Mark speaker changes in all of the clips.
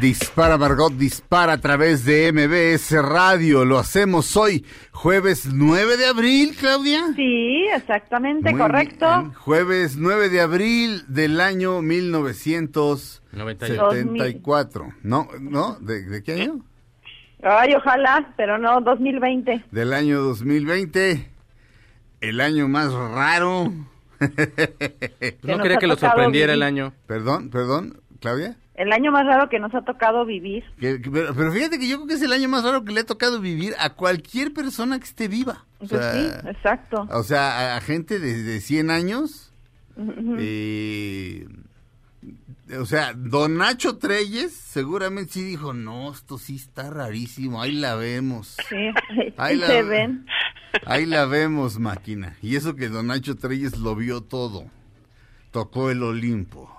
Speaker 1: Dispara Margot, dispara a través de MBS Radio. Lo hacemos hoy, jueves 9 de abril, Claudia.
Speaker 2: Sí, exactamente,
Speaker 1: Muy
Speaker 2: correcto.
Speaker 1: bien. Jueves 9 de abril del año 1974. ¿No? ¿No? ¿De, de qué año?
Speaker 2: Ay, ojalá, pero no 2020.
Speaker 1: Del año 2020. El año más raro.
Speaker 3: ¿No quería que lo sorprendiera el año?
Speaker 1: Perdón, perdón, Claudia.
Speaker 2: El año más raro que nos ha tocado vivir.
Speaker 1: Que- que- pero, pero fíjate que yo creo que es el año más raro que le ha tocado vivir a cualquier persona que esté viva. O
Speaker 2: Pues sí, exacto.
Speaker 1: O sea, a, a gente de, de 100 años. eh, o sea, don Nacho Treyes seguramente sí dijo, no, esto sí está rarísimo, ahí la vemos.
Speaker 2: Sí,
Speaker 1: Ahí la-
Speaker 2: se ven.
Speaker 1: Ahí la vemos, máquina. Y eso que don Nacho Treyes lo vio todo. Tocó el Olimpo.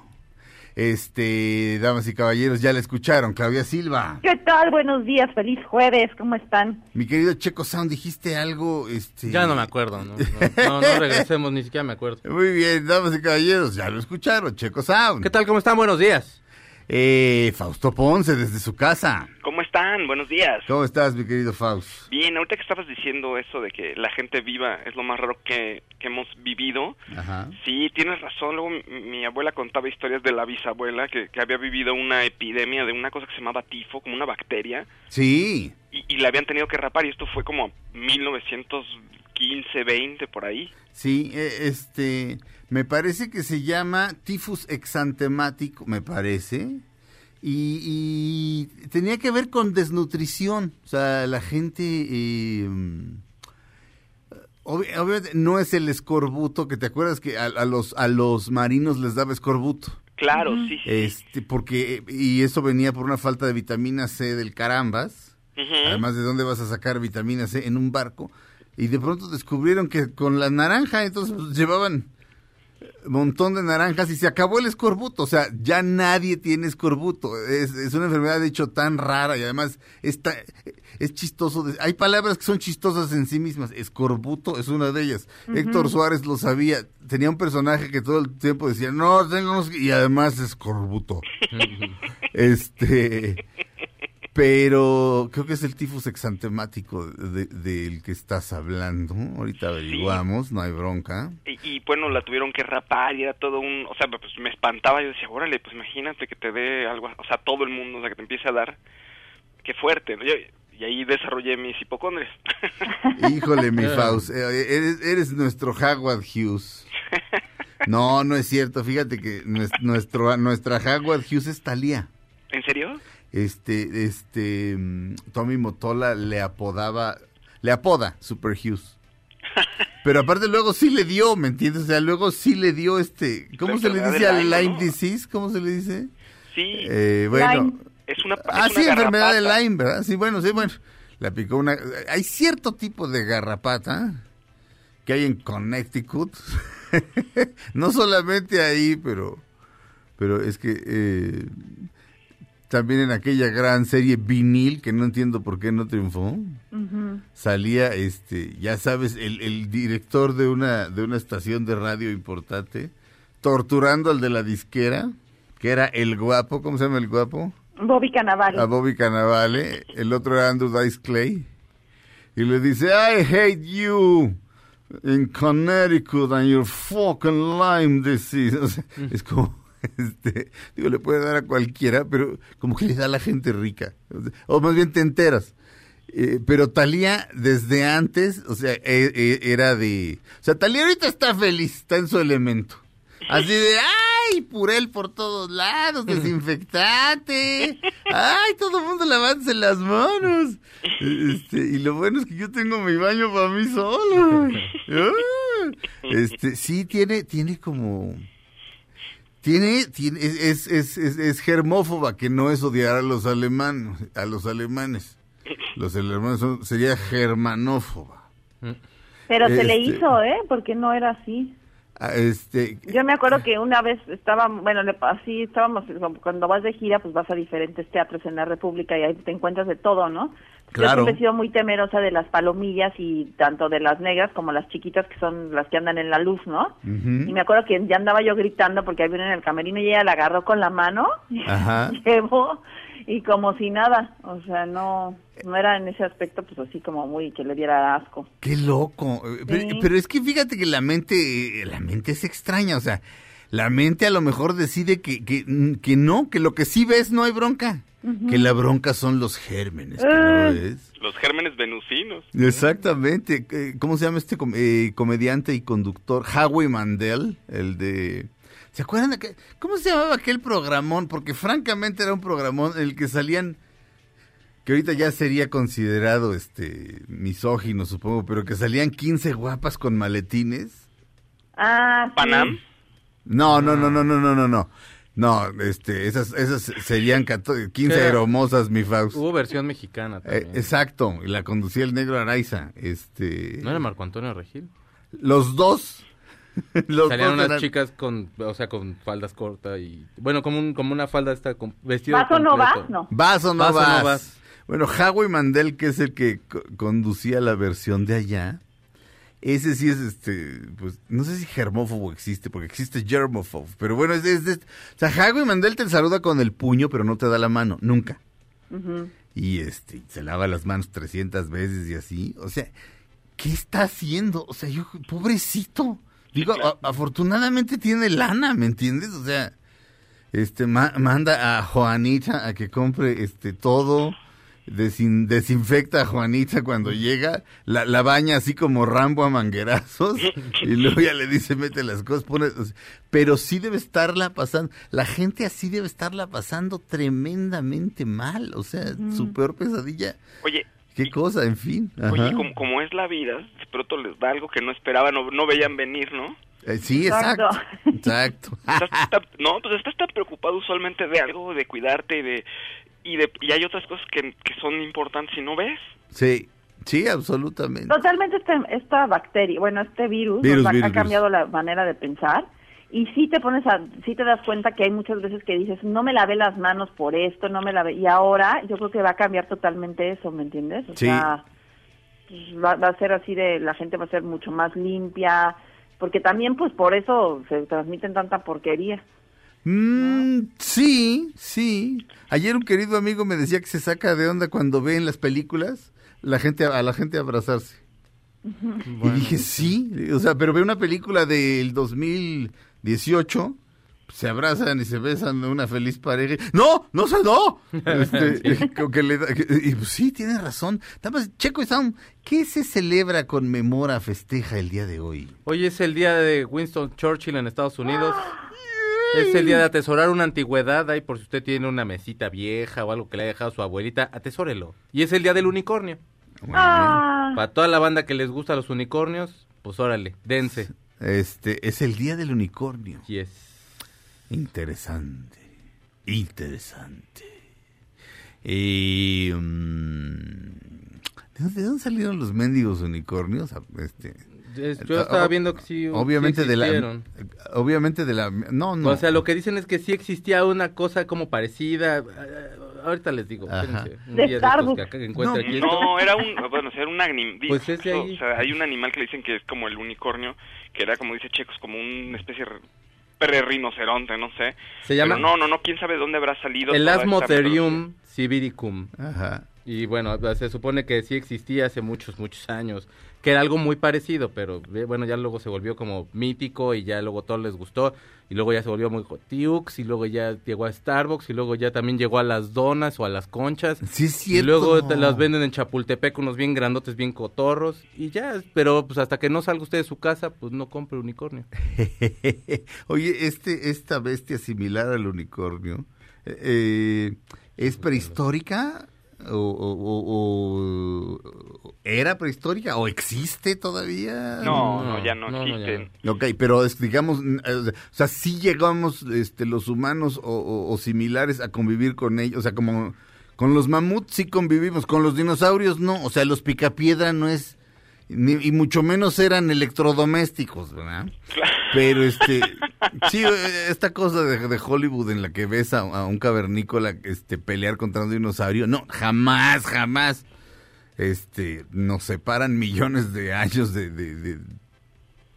Speaker 1: Este, damas y caballeros, ya la escucharon. Claudia Silva.
Speaker 2: ¿Qué tal? Buenos días, feliz jueves, ¿cómo están?
Speaker 1: Mi querido Checo Sound, dijiste algo, este...
Speaker 3: Ya no me acuerdo, ¿no? No, no, no regresemos, ni siquiera me acuerdo.
Speaker 1: Muy bien, damas y caballeros, ya lo escucharon, Checo Sound.
Speaker 3: ¿Qué tal? ¿Cómo están? Buenos días.
Speaker 1: Eh, Fausto Ponce, desde su casa.
Speaker 4: ¿Cómo están? Buenos días.
Speaker 1: ¿Cómo estás, mi querido Faust?
Speaker 4: Bien, ahorita que estabas diciendo eso de que la gente viva es lo más raro que, que hemos vivido,
Speaker 1: Ajá.
Speaker 4: sí, tienes razón. Luego mi, abuela contaba historias de la bisabuela que, que había vivido una epidemia de una cosa que se llamaba tifo, como una bacteria,
Speaker 1: Sí,
Speaker 4: y, y la habían tenido que rapar y esto fue como 1915, 20, por ahí.
Speaker 1: sí, eh, este, me parece que se llama tifus exantemático, me parece. Y, y tenía que ver con desnutrición. O sea, la gente... eh, obvi- obviamente no es el escorbuto, que te acuerdas que a, a los, a los marinos les daba escorbuto.
Speaker 4: Claro, sí, sí.
Speaker 1: Este, porque, y eso venía por una falta de vitamina C del carambas. Además, ¿de dónde vas a sacar vitamina C en un barco? Y de pronto descubrieron que con la naranja, entonces pues, llevaban montón de naranjas y se acabó el escorbuto. O sea, ya nadie tiene escorbuto. Es, es una enfermedad, de hecho, tan rara y además está, es chistoso. de- hay palabras que son chistosas en sí mismas. Escorbuto es una de ellas. Héctor Suárez lo sabía. Tenía un personaje que todo el tiempo decía, no, tengo unos-", Y además escorbuto. este... Pero creo que es el tifus exantemático de- del que estás hablando. Ahorita averiguamos, no hay bronca.
Speaker 4: Y, y, bueno, la tuvieron que rapar y era todo un... O sea, pues me espantaba. Yo decía, órale, pues imagínate que te dé algo... O sea, todo el mundo, o sea, que te empiece a dar... Qué fuerte. ¿no? Yo- y ahí desarrollé mis hipocondrias.
Speaker 1: Híjole, mi Faust, eh, eres, eres nuestro Howard Hughes. No, no es cierto. Fíjate que nues- nuestro, nuestra Howard Hughes es Talía.
Speaker 4: ¿En serio?
Speaker 1: Este, este, mm, Tommy Motola le apodaba, le apoda Super Hughes. Pero aparte luego sí le dio, ¿me entiendes? O sea, luego sí le dio este, ¿cómo se le dice al
Speaker 4: Lyme,
Speaker 1: dice? ¿Cómo se le dice?
Speaker 4: Sí.
Speaker 1: Eh, bueno,
Speaker 2: Lyme.
Speaker 4: es una...
Speaker 1: Ah,
Speaker 4: es una
Speaker 1: sí, enfermedad de. Lyme, ¿verdad? Sí, bueno, sí, bueno. La picó una... Hay cierto tipo de garrapata que hay en Connecticut. no solamente ahí, pero... Pero es que... eh, también en aquella gran serie vinil, que no entiendo por qué no triunfó, salía, este, ya sabes, el, el director de una, de una estación de radio importante, torturando al de la disquera, que era el guapo, ¿cómo se llama el guapo?
Speaker 2: Bobby Cannavale.
Speaker 1: a Bobby Cannavale, el otro era Andrew Dice Clay, y le dice, I hate you in Connecticut and your fucking Lyme disease. O sea, es como, este, digo, le puede dar a cualquiera, pero como que le da a la gente rica. O, más bien te enteras. Eh, pero Talía desde antes, o sea, e- e- era de... O sea, Talía ahorita está feliz, está en su elemento. Así de, ay, purel por todos lados, desinfectante. Ay, todo el mundo lavándose las manos. Este, y lo bueno es que yo tengo mi baño para mí solo. Este, sí, tiene, tiene como... Tiene, tiene, es, es, es, es germófoba, que no es odiar a los alemanes, a los alemanes. Los alemanes son, sería germanófoba.
Speaker 2: Pero se le
Speaker 1: Este-
Speaker 2: hizo, ¿eh? Porque no era así.
Speaker 1: Ah, Este,
Speaker 2: Yo me acuerdo que una vez estaba, bueno, así estábamos, cuando vas de gira, pues vas a diferentes teatros en la República y ahí te encuentras de todo, ¿no? Yo
Speaker 1: Claro.
Speaker 2: siempre he sido muy temerosa de las palomillas y tanto de las negras como las chiquitas que son las que andan en la luz, ¿no? Y me acuerdo que ya andaba yo gritando porque ahí viene en el camerino y ella la agarró con la mano y
Speaker 1: Ajá.
Speaker 2: llevó y como si nada, o sea, no no era en ese aspecto pues así como muy que le diera asco.
Speaker 1: Qué loco. Eh, Pero, es que fíjate que la mente, eh, la mente es extraña, o sea, la mente a lo mejor decide que, que, mm, que no, que lo que sí ves no hay bronca. Que la bronca son los gérmenes, que no
Speaker 2: Ah.
Speaker 1: ves.
Speaker 4: Los gérmenes venusinos.
Speaker 1: Exactamente. Eh, ¿Cómo se llama este com- eh, comediante y conductor? Howie Mandel, el de... ¿Se acuerdan de que, cómo se llamaba aquel programón? Porque francamente era un programón en el que salían que ahorita ya sería considerado este misógino, supongo, pero que salían 15 guapas con maletines.
Speaker 2: Ah, sí.
Speaker 4: Panam.
Speaker 1: No, no, no, no, no, no, no, no. No, este, esas, esas serían 14 15
Speaker 3: Era-
Speaker 1: hermosas, mi Faust.
Speaker 3: Hubo versión mexicana
Speaker 1: Eh,
Speaker 3: también.
Speaker 1: exacto, y la conducía el negro Araiza. Este,
Speaker 3: ¿No era Marco Antonio Regil?
Speaker 1: los dos. los
Speaker 3: Salían unas
Speaker 1: eran-
Speaker 3: chicas con, o sea, con faldas cortas y... Bueno, como, un, como una falda esta con vestido
Speaker 2: ¿Vas o no vas? No.
Speaker 1: ¿Vas o no
Speaker 3: ¿Vas o no
Speaker 1: vas? Bueno, Howie Mandel, que es el que co- conducía la versión de allá, ese sí es, este, pues, no sé si germófobo existe, porque existe germófobo, pero bueno, es, es, es- o sea, Howie Mandel te saluda con el puño, pero no te da la mano, nunca. Y este, se lava las manos 300 veces y así, o sea, ¿qué está haciendo? O sea, yo, pobrecito. Digo, a- afortunadamente tiene lana, ¿me entiendes? O sea, este ma- manda a Juanita a que compre este todo, desin- desinfecta a Juanita cuando llega, la, la baña así como Rambo a manguerazos y luego ya le dice mete las cosas, pone, o sea, pero sí debe estarla pasando, la gente así debe estarla pasando tremendamente mal, o sea, su peor pesadilla,
Speaker 4: Oye,
Speaker 1: qué cosa, en fin.
Speaker 4: oye,
Speaker 1: ajá.
Speaker 4: como, como es la vida, de pronto les da algo que no esperaban o no veían venir, ¿no?
Speaker 1: Eh, sí, exacto,
Speaker 2: Exacto.
Speaker 1: exacto.
Speaker 4: Estás tan- no, pues estás tan preocupado usualmente de algo, de cuidarte y de... Y, de, y hay otras cosas que, que son importantes y no ves.
Speaker 1: Sí, sí, absolutamente.
Speaker 2: Totalmente este, esta bacteria, bueno, este virus,
Speaker 1: Virus,
Speaker 2: nos
Speaker 1: virus,
Speaker 2: ha cambiado la manera de pensar y sí te pones a, sí te das cuenta que hay muchas veces que dices, no me lavé las manos por esto, no me lavé, y ahora yo creo que va a cambiar totalmente eso, ¿me entiendes? O
Speaker 1: Sí.
Speaker 2: sea, pues, va, va a ser así de, la gente va a ser mucho más limpia, porque también pues por eso se transmiten tanta porquería.
Speaker 1: Mm, sí, sí. Ayer un querido amigo me decía que se saca de onda cuando ve en las películas la gente a la gente abrazarse. Y dije, sí, o sea, pero ve una película del 2018, se abrazan y se besan una feliz pareja. ¡No! ¡No se no! Este, como que le da- que- y pues sí, tiene razón. Checo y Sound, ¿qué se celebra, conmemora, festeja el día de hoy?
Speaker 3: Hoy es el día de Winston Churchill en Estados Unidos. Es el día de atesorar una antigüedad. Ahí por si usted tiene una mesita vieja o algo que le haya dejado su abuelita, atesórelo. Y es el día del unicornio.
Speaker 2: Ah,
Speaker 3: Para toda la banda que les gusta los unicornios, pues órale, dense.
Speaker 1: Este, es el día del unicornio.
Speaker 3: Y es.
Speaker 1: Interesante, interesante. Y, mm, ¿de, dónde, de dónde salieron los mendigos unicornios? Ah, Este,
Speaker 3: es- yo estaba
Speaker 1: ob-
Speaker 3: viendo que sí.
Speaker 1: obviamente
Speaker 3: sí
Speaker 1: de la, obviamente de la, no, no.
Speaker 3: O sea, lo que dicen es que sí existía una cosa como parecida. eh, Ahorita les digo. Espérense, un
Speaker 2: De
Speaker 3: día de estos que acá
Speaker 1: No,
Speaker 3: aquí.
Speaker 4: No, era un, bueno, era un animal.
Speaker 3: Pues ese ahí.
Speaker 4: O sea, hay un animal que le dicen que es como el unicornio, que era como dice Checos, como una especie de perrinoceronte, no sé.
Speaker 3: Se llama
Speaker 4: Pero no, no, no, quién sabe de dónde habrá salido.
Speaker 3: el Asmotherium civiricum.
Speaker 1: Ajá.
Speaker 3: Y bueno, se supone que sí existía hace muchos, muchos años, que era algo muy parecido, pero eh, bueno, ya luego se volvió como mítico y ya luego todo les gustó. Y luego ya se volvió muy Tiux y luego ya llegó a Starbucks y luego ya también llegó a las donas o a las conchas.
Speaker 1: Sí, es
Speaker 3: Y
Speaker 1: cierto.
Speaker 3: luego te las venden en Chapultepec unos bien grandotes, bien cotorros y ya, pero pues hasta que no salga usted de su casa, pues no compre unicornio.
Speaker 1: Oye, este, esta bestia similar al unicornio, eh, ¿es prehistórica? O, o- o- o- era prehistórica? ¿O existe todavía?
Speaker 4: No, no, ya no,
Speaker 3: no, no, ya
Speaker 4: existen.
Speaker 1: Ok, pero es, digamos, eh, o sea, sí llegamos este, los humanos o, o- o similares a convivir con ellos, o sea, como con los mamuts sí convivimos, con los dinosaurios no, o sea, los picapiedra no es, ni- y mucho menos eran electrodomésticos, ¿verdad? Pero este, sí, esta cosa de, de Hollywood en la que ves a, a un cavernícola este, pelear contra un dinosaurio, no, jamás, jamás. Este, nos separan millones de años de, de, de-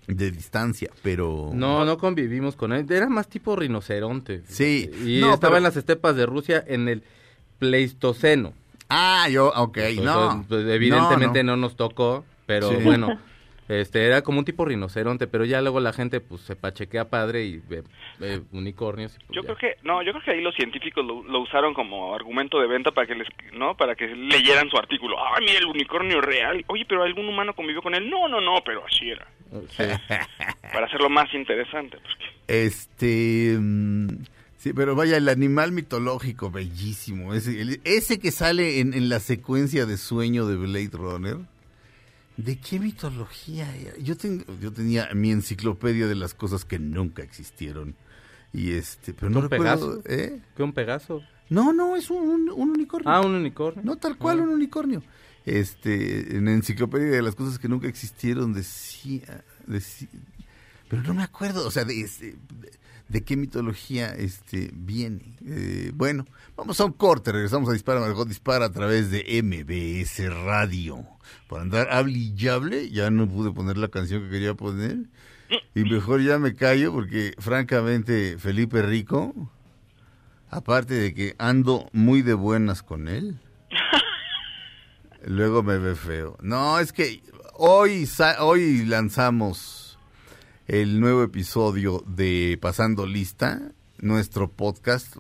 Speaker 1: de distancia, pero...
Speaker 3: No, no convivimos con él, era más tipo rinoceronte.
Speaker 1: Sí,
Speaker 3: Y
Speaker 1: no,
Speaker 3: estaba
Speaker 1: pero-
Speaker 3: en las estepas de Rusia en el Pleistoceno.
Speaker 1: Ah, yo, ok, no.
Speaker 3: pues, evidentemente
Speaker 1: no,
Speaker 3: no, nos tocó, pero
Speaker 1: Sí.
Speaker 3: bueno, este era como un tipo rinoceronte, pero ya luego la gente pues se pachequea padre y ve, ve unicornios. y, pues,
Speaker 4: Yo
Speaker 3: ya.
Speaker 4: creo que no, yo creo que ahí los científicos lo, lo usaron como argumento de venta para que les, no, para que leyeran su artículo. Ay, mira el unicornio real. Oye, pero algún humano convivió con él. No, no, no, pero así era.
Speaker 3: Sí.
Speaker 4: Para hacerlo más interesante. pues, que-
Speaker 1: Este... mm, Sí, pero vaya, el animal mitológico, bellísimo. Ese, el- ese que sale en, en la secuencia de sueño de Blade Runner. ¿De qué mitología era? Yo, tengo, yo tenía mi enciclopedia de las cosas que nunca existieron. Y este, pero no
Speaker 3: ¿Un
Speaker 1: recuerdo...
Speaker 3: Pegaso?
Speaker 1: ¿eh?
Speaker 3: ¿Qué un Pegaso?
Speaker 1: No, no, es un, un- un unicornio.
Speaker 3: Ah, un unicornio.
Speaker 1: No, tal cual,
Speaker 3: Ah.
Speaker 1: un unicornio. Este, en la enciclopedia de las cosas que nunca existieron decía, decía pero no me acuerdo, o sea, de, este, de, de qué mitología este viene. Eh, bueno, vamos a un corte, regresamos a Dispara, Margot Dispara a través de MBS Radio. Por andar hable y hable, ya no pude poner la canción que quería poner. Y mejor ya me callo porque, francamente, Felipe Rico, aparte de que ando muy de buenas con él, luego me ve feo. No, es que hoy, hoy lanzamos el nuevo episodio de Pasando Lista, nuestro podcast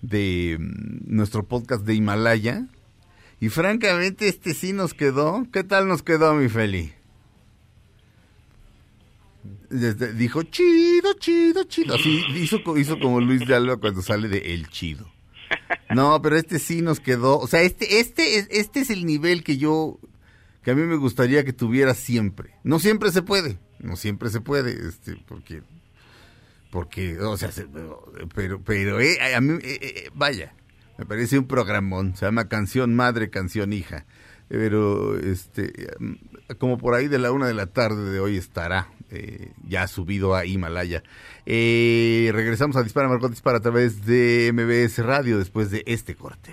Speaker 1: de nuestro podcast de Himalaya. Y francamente este sí nos quedó. ¿Qué tal nos quedó, mi Feli? Dijo chido, chido, chido. Así hizo, hizo como Luis de Alba cuando sale de El Chido. No, pero este sí nos quedó. O sea, este, este, es, este es el nivel que yo, que a mí me gustaría que tuviera siempre. No siempre se puede, no siempre se puede, este, porque, porque, o sea, se- pero, pero, eh, a mí, eh, eh, vaya, me parece un programón. Se llama Canción Madre, Canción Hija. Pero, este, como por ahí de la una de la tarde de hoy estará eh, ya subido a Himalaya. Eh, regresamos a Dispara Margot Dispara a través de MBS Radio después de este corte.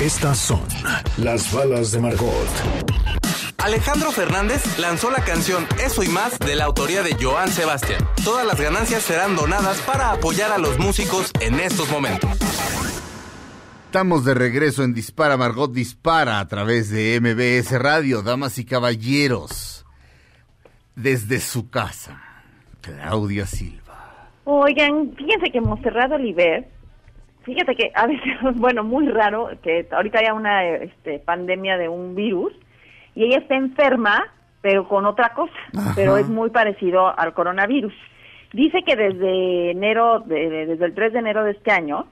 Speaker 5: Estas son las balas de Margot.
Speaker 6: Alejandro Fernández lanzó la canción Eso y más de la autoría de Joan Sebastián. Todas las ganancias serán donadas para apoyar a los músicos en estos momentos.
Speaker 1: Estamos de regreso en Dispara Margot Dispara a través de MBS Radio, damas y caballeros. Desde su casa, Claudia Silva.
Speaker 2: Oigan, fíjense que Monserrat Oliver, fíjate que a veces, bueno, muy raro que ahorita haya una este, pandemia de un virus y ella está enferma, pero con otra cosa,
Speaker 1: Ajá.
Speaker 2: pero es muy parecido al coronavirus. Dice que desde enero, de- de- desde el 3 de enero de este año,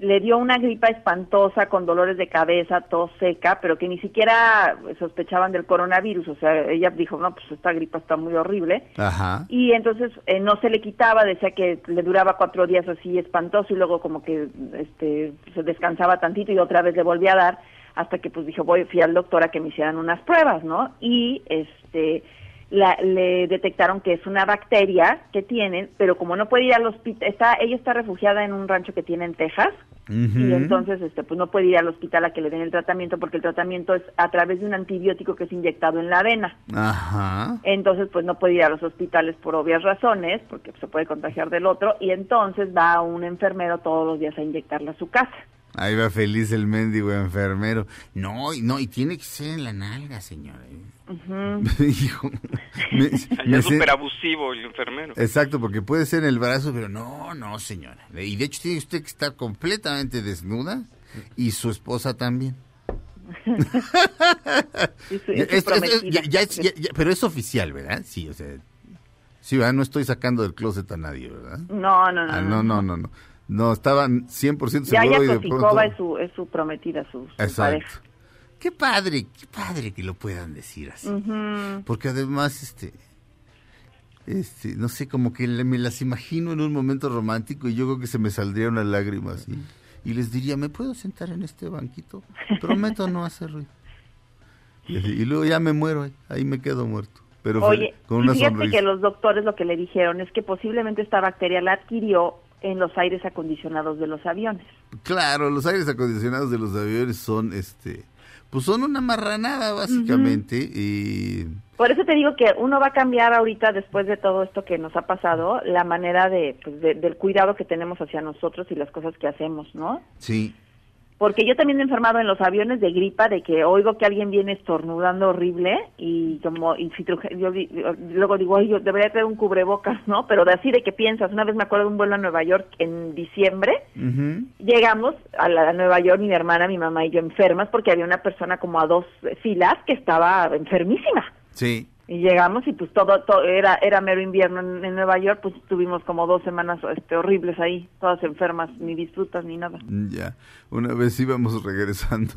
Speaker 2: le dio una gripa espantosa con dolores de cabeza, tos seca, pero que ni siquiera sospechaban del coronavirus. O sea, ella dijo, no, pues esta gripa está muy horrible.
Speaker 1: Ajá.
Speaker 2: Y entonces eh, no se le quitaba, decía que le duraba cuatro días así espantoso y luego como que este, se descansaba tantito y otra vez le volvía a dar hasta que pues dijo, voy, fui al doctor a que me hicieran unas pruebas, ¿no? Y este la, le detectaron que es una bacteria que tienen, pero como no puede ir al hospital, está, ella está refugiada en un rancho que tiene en Texas, y entonces este pues no puede ir al hospital a que le den el tratamiento porque el tratamiento es a través de un antibiótico que es inyectado en la vena.
Speaker 1: Ajá.
Speaker 2: Entonces pues no puede ir a los hospitales por obvias razones porque se puede contagiar del otro y entonces va un enfermero todos los días a inyectarla a su casa.
Speaker 1: Ahí va feliz el mendigo enfermero. No, y no, y tiene que ser en la nalga, señora. Hijo, me-
Speaker 4: es súper abusivo el enfermero.
Speaker 1: Exacto, porque puede ser en el brazo, pero no, no, señora. Y de hecho tiene usted que estar completamente desnuda y su esposa también.
Speaker 2: Y su-
Speaker 1: Ya,
Speaker 2: es su
Speaker 1: es- es-
Speaker 2: prometida.
Speaker 1: ya- ya es- ya- ya- pero es oficial, ¿verdad? Sí, o sea, sí, ¿verdad? No estoy sacando del closet a nadie, ¿verdad?
Speaker 2: No, no, no.
Speaker 1: Ah, no, no, no, no. No, estaban 100%
Speaker 2: Ya
Speaker 1: seguro
Speaker 2: ya
Speaker 1: y de pronto...
Speaker 2: es su, es su prometida, su, su pareja.
Speaker 1: Qué padre, qué padre que lo puedan decir así.
Speaker 2: Ujú.
Speaker 1: Porque además, este, este, no sé, como que le- me las imagino en un momento romántico y yo creo que se me saldría una lágrima así. Y les diría, ¿me puedo sentar en este banquito? Prometo no hacer ruido. Y, así, y luego ya me muero, ahí, ahí me quedo muerto. Pero
Speaker 2: Oye,
Speaker 1: con
Speaker 2: y
Speaker 1: una
Speaker 2: fíjate
Speaker 1: sonrisa.
Speaker 2: que los doctores lo que le dijeron es que posiblemente esta bacteria la adquirió en los aires acondicionados de los aviones.
Speaker 1: Claro, los aires acondicionados de los aviones son, este, pues son una marranada básicamente y
Speaker 2: Por eso te digo que uno va a cambiar ahorita, después de todo esto que nos ha pasado, la manera de, pues, de- del cuidado que tenemos hacia nosotros y las cosas que hacemos, ¿no?
Speaker 1: sí,
Speaker 2: Porque yo también he enfermado en los aviones de gripa, de que oigo que alguien viene estornudando horrible y como y si truje- yo, luego digo, ay, yo debería tener un cubrebocas, ¿no? Pero de así de que piensas, una vez me acuerdo de un vuelo a Nueva York en diciembre, llegamos a, la, a Nueva York, mi hermana, mi mamá y yo enfermas porque había una persona como a dos filas que estaba enfermísima.
Speaker 1: sí.
Speaker 2: Y llegamos y pues todo, todo era era mero invierno en, en Nueva York, pues tuvimos como dos semanas este, horribles ahí, todas enfermas, ni disfrutas ni nada.
Speaker 1: Ya, una vez íbamos regresando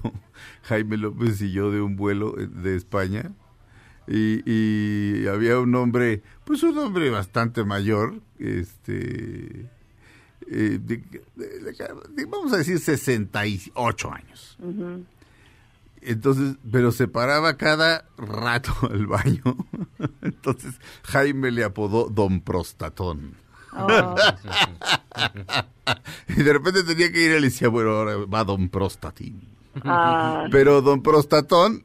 Speaker 1: Jaime López y yo de un vuelo eh, de España y, y había un hombre, pues un hombre bastante mayor, este, eh, de- de- de- vamos a decir 68 años.
Speaker 2: Ujú.
Speaker 1: Entonces, pero se paraba cada rato al baño. Entonces Jaime le apodó Don Prostatón.
Speaker 2: Oh.
Speaker 1: Y de repente tenía que ir y le decía, bueno, ahora va Don Prostatín.
Speaker 2: Ah,
Speaker 1: Pero Don Prostatón,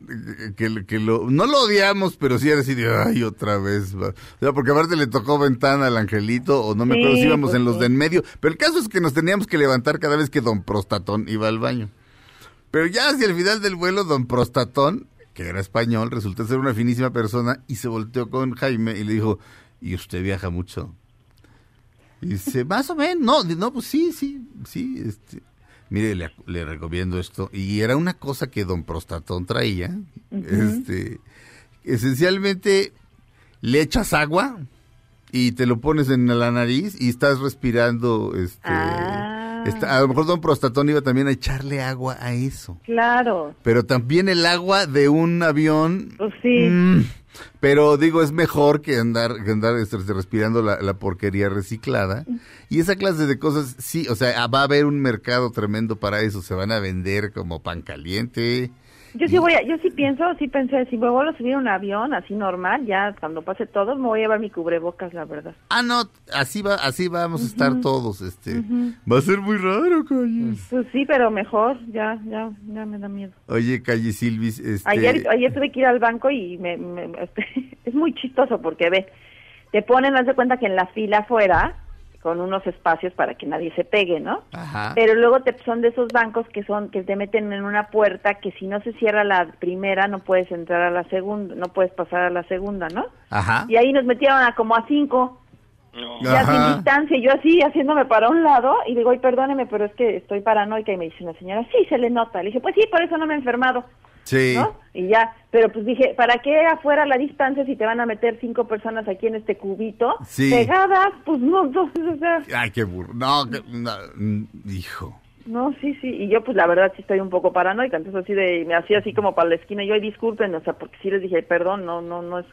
Speaker 1: que, que lo, no lo odiamos, pero sí era así de, ay, otra vez. va". O sea, porque aparte le tocó ventana al angelito, o no me
Speaker 2: Sí,
Speaker 1: acuerdo si íbamos
Speaker 2: pues
Speaker 1: en los
Speaker 2: sí.
Speaker 1: de en medio. Pero el caso es que nos teníamos que levantar cada vez que Don Prostatón iba al baño. Pero ya hacia el final del vuelo, Don Prostatón, que era español, resultó ser una finísima persona y se volteó con Jaime y le dijo, ¿y usted viaja mucho? Y dice, más o menos, no, no, pues sí, sí, sí, este, mire, le, le recomiendo esto. Y era una cosa que don Prostatón traía, este, esencialmente le echas agua y te lo pones en la nariz y estás respirando, este,
Speaker 2: Ah.
Speaker 1: Está- a lo mejor don Prostatón iba también a echarle agua a eso.
Speaker 2: claro,
Speaker 1: Pero también el agua de un avión
Speaker 2: pues sí.
Speaker 1: Mm, pero digo, es mejor que andar, que andar este, respirando la, la porquería reciclada. Y esa clase de cosas, sí, o sea, va a haber un mercado tremendo para eso. Se van a vender como pan caliente.
Speaker 2: Yo sí voy a, yo sí pienso, sí pensé, si me vuelvo a subir a un avión así normal, ya cuando pase todo, me voy a llevar mi cubrebocas, la verdad.
Speaker 1: Ah, no, así va, así vamos a estar todos, este. Va a ser muy raro, Calle.
Speaker 2: Pues sí, pero mejor, ya, ya, ya me da miedo.
Speaker 1: Oye, Calle Silvis, este.
Speaker 2: Ayer, ayer tuve que ir al banco y me, me- este, es muy chistoso porque ve, te ponen, haz de cuenta que en la fila afuera, con unos espacios para que nadie se pegue, ¿no?
Speaker 1: Ajá.
Speaker 2: Pero luego te, son de esos bancos que son que te meten en una puerta que si no se cierra la primera no puedes entrar a la segunda, no puedes pasar a la segunda, ¿no?
Speaker 1: Ajá.
Speaker 2: Y ahí nos metieron a como a cinco,
Speaker 4: No.
Speaker 2: ya sin distancia, y yo así haciéndome para un lado y digo, ay, perdóneme, pero es que estoy paranoica y me dice la señora, sí, se le nota. Le dije, pues sí, por eso no me he enfermado.
Speaker 1: Sí.
Speaker 2: ¿no? Y ya, pero pues dije, ¿para qué afuera la distancia si te van a meter cinco personas aquí en este cubito?
Speaker 1: Sí.
Speaker 2: Pegadas, pues no, entonces, o sea,
Speaker 1: Ay, qué burro. No, que- no, mm, hijo.
Speaker 2: No, sí, sí, y yo pues la verdad sí estoy un poco paranoica, entonces así de, me hacía así como para la esquina, y yo, "Ay, disculpen, o sea, porque sí les dije, perdón, no, no, no es,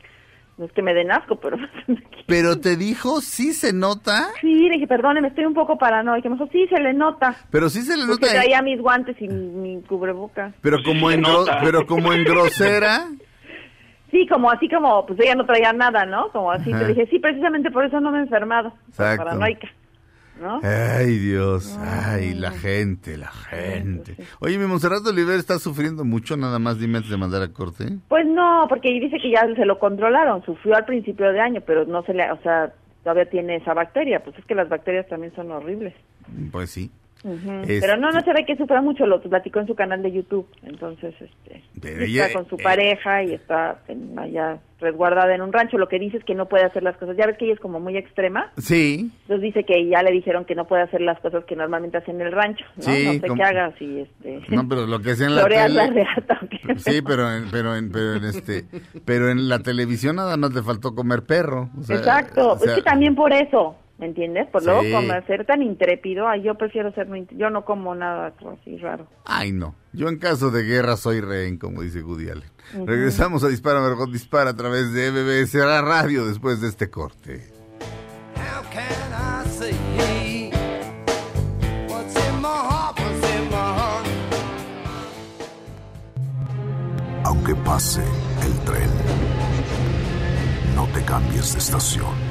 Speaker 2: no es que me den asco, pero...
Speaker 1: Pero te dijo, sí se nota,
Speaker 2: sí, le dije, perdóneme, estoy un poco paranoica, me dijo, sí, se le nota,
Speaker 1: pero sí se le
Speaker 2: porque
Speaker 1: nota.
Speaker 2: traía mis guantes y mi, mi cubrebocas.
Speaker 1: Pero
Speaker 4: Sí
Speaker 1: como en pero como en grosera.
Speaker 2: Sí, como así como, pues ella no traía nada, ¿no? Como así,
Speaker 1: Ajá.
Speaker 2: te dije, sí, precisamente por eso no me he enfermado,
Speaker 1: Exacto.
Speaker 2: paranoica, ¿no?
Speaker 1: Ay, Dios, ay, la gente, la gente. Oye, mi Monserrat Oliver está sufriendo mucho, nada más dime antes de mandar a corte.
Speaker 2: Pues no, porque dice que ya se lo controlaron, sufrió al principio de año, pero no se le, o sea, todavía tiene esa bacteria, pues es que las bacterias también son horribles.
Speaker 1: Pues sí. Este-
Speaker 2: Pero no, no se ve que sufra mucho, lo platicó en su canal de YouTube, entonces, este,
Speaker 1: Pero
Speaker 2: está
Speaker 1: ella-
Speaker 2: con su
Speaker 1: eh,
Speaker 2: pareja y está en- allá resguardada en un rancho, lo que dice es que no puede hacer las cosas, ya ves que ella es como muy extrema,
Speaker 1: Sí,
Speaker 2: entonces dice que ya le dijeron que no puede hacer las cosas que normalmente hace en el rancho, ¿no?
Speaker 1: Sí,
Speaker 2: no sé
Speaker 1: como-
Speaker 2: qué haga, si este...
Speaker 1: no, pero lo que sea en la tele. Sí, pero en, pero en, pero en este, pero en la televisión nada más le faltó comer perro. o sea,
Speaker 2: Exacto,
Speaker 1: o sea,
Speaker 2: es que también por eso, ¿me entiendes? Por luego
Speaker 1: Sí.
Speaker 2: como ser tan intrépido, ay, yo prefiero ser, int- yo no como nada así raro.
Speaker 1: Ay, no. Yo en caso de guerra soy rehén, como dice Woody Allen. Regresamos a Dispara, Margot Dispara a través de MBS la radio después de este corte.
Speaker 7: How can I say what's in my heart, what's in my heart?
Speaker 8: Aunque pase el tren, no te cambies de estación.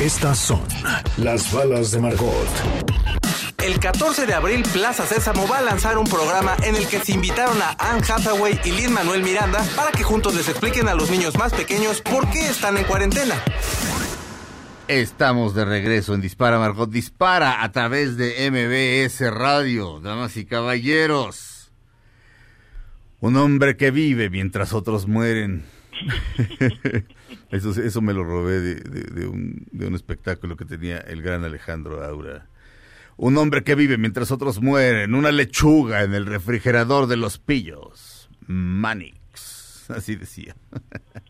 Speaker 5: Estas son las balas de Margot.
Speaker 6: El 14 de abril, Plaza Sésamo va a lanzar un programa en el que se invitaron a Anne Hathaway y Lin Manuel Miranda para que juntos les expliquen a los niños más pequeños por qué están en cuarentena.
Speaker 1: Estamos de regreso en Dispara, Margot Dispara a través de MBS Radio, damas y caballeros. Un hombre que vive mientras otros mueren. eso, eso me lo robé de, de- de un, de un espectáculo que tenía el gran Alejandro Aura. Un hombre que vive mientras otros mueren. Una lechuga en el refrigerador de los pillos. Manix. Así decía.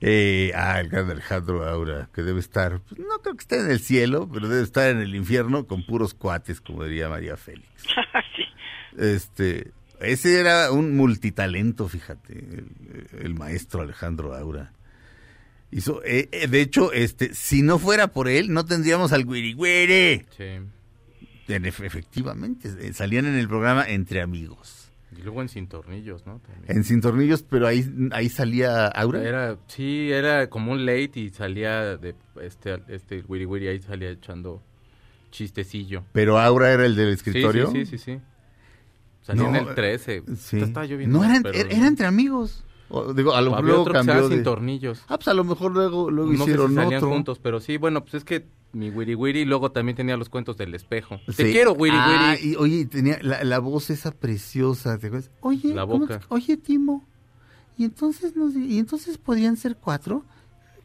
Speaker 1: Eh, ah, el gran Alejandro Aura, que debe estar, pues, no creo que esté en el cielo, pero debe estar en el infierno con puros cuates, como diría María Félix.
Speaker 4: sí.
Speaker 1: Este, ese era un multitalento, fíjate, el, el maestro Alejandro Aura. Hizo, eh, eh, de hecho, este, si no fuera por él, no tendríamos al Guirigüere.
Speaker 3: Sí.
Speaker 1: En efe- Efectivamente, eh, salían en el programa Entre Amigos.
Speaker 3: Y luego en Sin Tornillos, ¿no? También.
Speaker 1: En Sin Tornillos, pero ahí, ahí salía Aura.
Speaker 3: Era, sí, era como un late y salía de este, este Wiri Wiri ahí salía echando chistecillo.
Speaker 1: Pero Aura era el del
Speaker 3: Sí,
Speaker 1: escritorio.
Speaker 3: Sí, sí, sí, sí. Salía
Speaker 1: No,
Speaker 3: en el 13.
Speaker 1: Sí.
Speaker 3: Estaba yo viendo,
Speaker 1: no, eran,
Speaker 3: pero-
Speaker 1: era, era entre amigos. O, digo, a lo mejor luego
Speaker 3: otro
Speaker 1: cambió de...
Speaker 3: Sin Tornillos.
Speaker 1: Ah, pues a lo mejor luego, luego
Speaker 3: no sé
Speaker 1: hicieron
Speaker 3: si salían
Speaker 1: otro.
Speaker 3: juntos, pero sí, bueno, pues es que mi Wiri Wiri luego también tenía los cuentos del espejo.
Speaker 1: Sí.
Speaker 3: Te quiero, Wiri
Speaker 1: Ah,
Speaker 3: Wiri.
Speaker 1: y oye, tenía la, la voz esa preciosa, ¿te acuerdas? Oye,
Speaker 3: La
Speaker 1: ¿cómo
Speaker 3: boca.
Speaker 1: oye, Timo, ¿y entonces, nos, ¿y entonces podrían ser cuatro?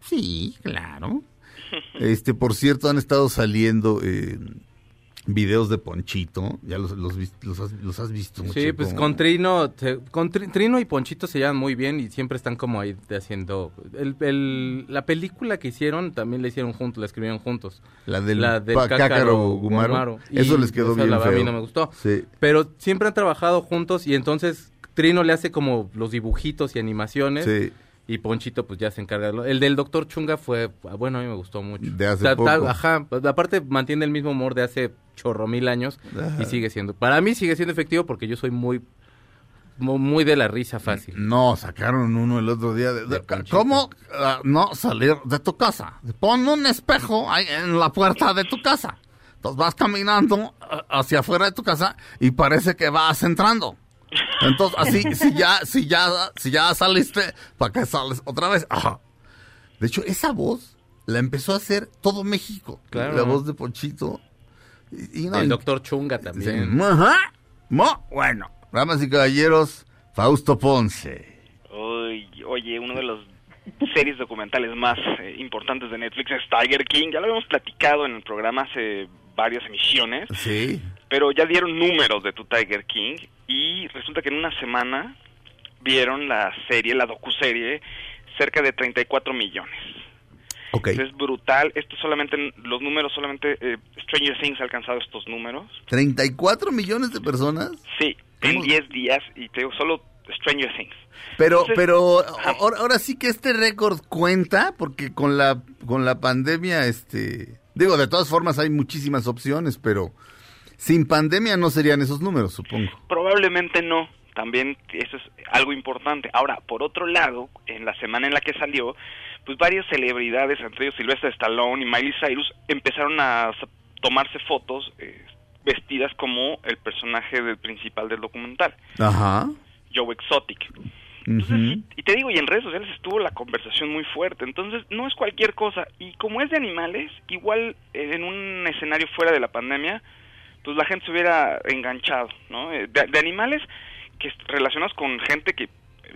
Speaker 1: Sí, claro. Este, por cierto, han estado saliendo eh, videos de Ponchito, ya los, los, los has, los has visto mucho.
Speaker 3: Sí, pues con Trino, con Tri- Trino y Ponchito se llevan muy bien y siempre están como ahí haciendo... El, el- la película que hicieron también la hicieron juntos, la escribieron juntos.
Speaker 1: La del,
Speaker 3: la del
Speaker 1: pa-
Speaker 3: Cácaro
Speaker 1: Cácaro Gumaro.
Speaker 3: Gumaro.
Speaker 1: Eso les quedó bien
Speaker 3: la verdad
Speaker 1: feo.
Speaker 3: A mí no me gustó.
Speaker 1: Sí.
Speaker 3: Pero siempre han trabajado juntos y entonces Trino le hace como los dibujitos y animaciones.
Speaker 1: Sí.
Speaker 3: Y Ponchito pues ya se encarga de lo- El del Doctor Chunga fue, ah, bueno, a mí me gustó mucho.
Speaker 1: De hace
Speaker 3: Ta- ta-
Speaker 1: poco.
Speaker 3: ajá, pues, aparte mantiene el mismo humor de hace chorro mil años
Speaker 1: Ajá.
Speaker 3: y sigue siendo, para mí sigue siendo efectivo porque yo soy muy, mu- muy de la risa fácil.
Speaker 1: No, sacaron uno el otro día. De. ¿Cómo ah, no salir de tu casa? Pon un espejo ahí en la puerta de tu casa. Entonces vas caminando ah, hacia afuera de tu casa y parece que vas entrando. Entonces, así, si ya, si ya, si ya saliste, ¿para qué sales otra vez? Ajá. De hecho, esa voz la empezó a hacer todo México.
Speaker 3: Claro.
Speaker 1: La voz de Ponchito. Y, y no,
Speaker 3: el Doctor Chunga
Speaker 1: Sí.
Speaker 3: también.
Speaker 1: Ajá. Mo- bueno, damas y caballeros, Fausto Ponce.
Speaker 4: Uy, oye, uno de los series documentales más eh, importantes de Netflix es Tiger King. Ya lo habíamos platicado en el programa hace varias emisiones,
Speaker 1: Sí.
Speaker 4: Pero ya dieron números de tu Tiger King y resulta que en una semana vieron la serie, la docuserie, cerca de 34 millones.
Speaker 1: Ok.
Speaker 4: Eso es brutal. Esto solamente, los números, solamente eh, Stranger Things ha alcanzado estos números.
Speaker 1: 34 millones de personas.
Speaker 4: Sí, en
Speaker 1: ¿Cómo?
Speaker 4: 10 días y te digo, solo Stranger Things.
Speaker 1: Pero,
Speaker 4: Entonces,
Speaker 1: pero ahora, ahora sí que este récord cuenta, porque con la, con la pandemia, este, digo, de todas formas hay muchísimas opciones, pero sin pandemia no serían esos números, supongo.
Speaker 4: Probablemente no. También eso es algo importante. Ahora, por otro lado, en la semana en la que salió, pues varias celebridades, entre ellos Sylvester Stallone y Miley Cyrus, empezaron a tomarse fotos eh, vestidas como el personaje del principal del documental,
Speaker 1: Ajá.
Speaker 4: Joe Exotic. Entonces, y te digo, y en redes sociales estuvo la conversación muy fuerte, entonces no es cualquier cosa. Y como es de animales, igual eh, en un escenario fuera de la pandemia, pues la gente se hubiera enganchado, ¿no? Eh, De, de animales que relacionados con gente que,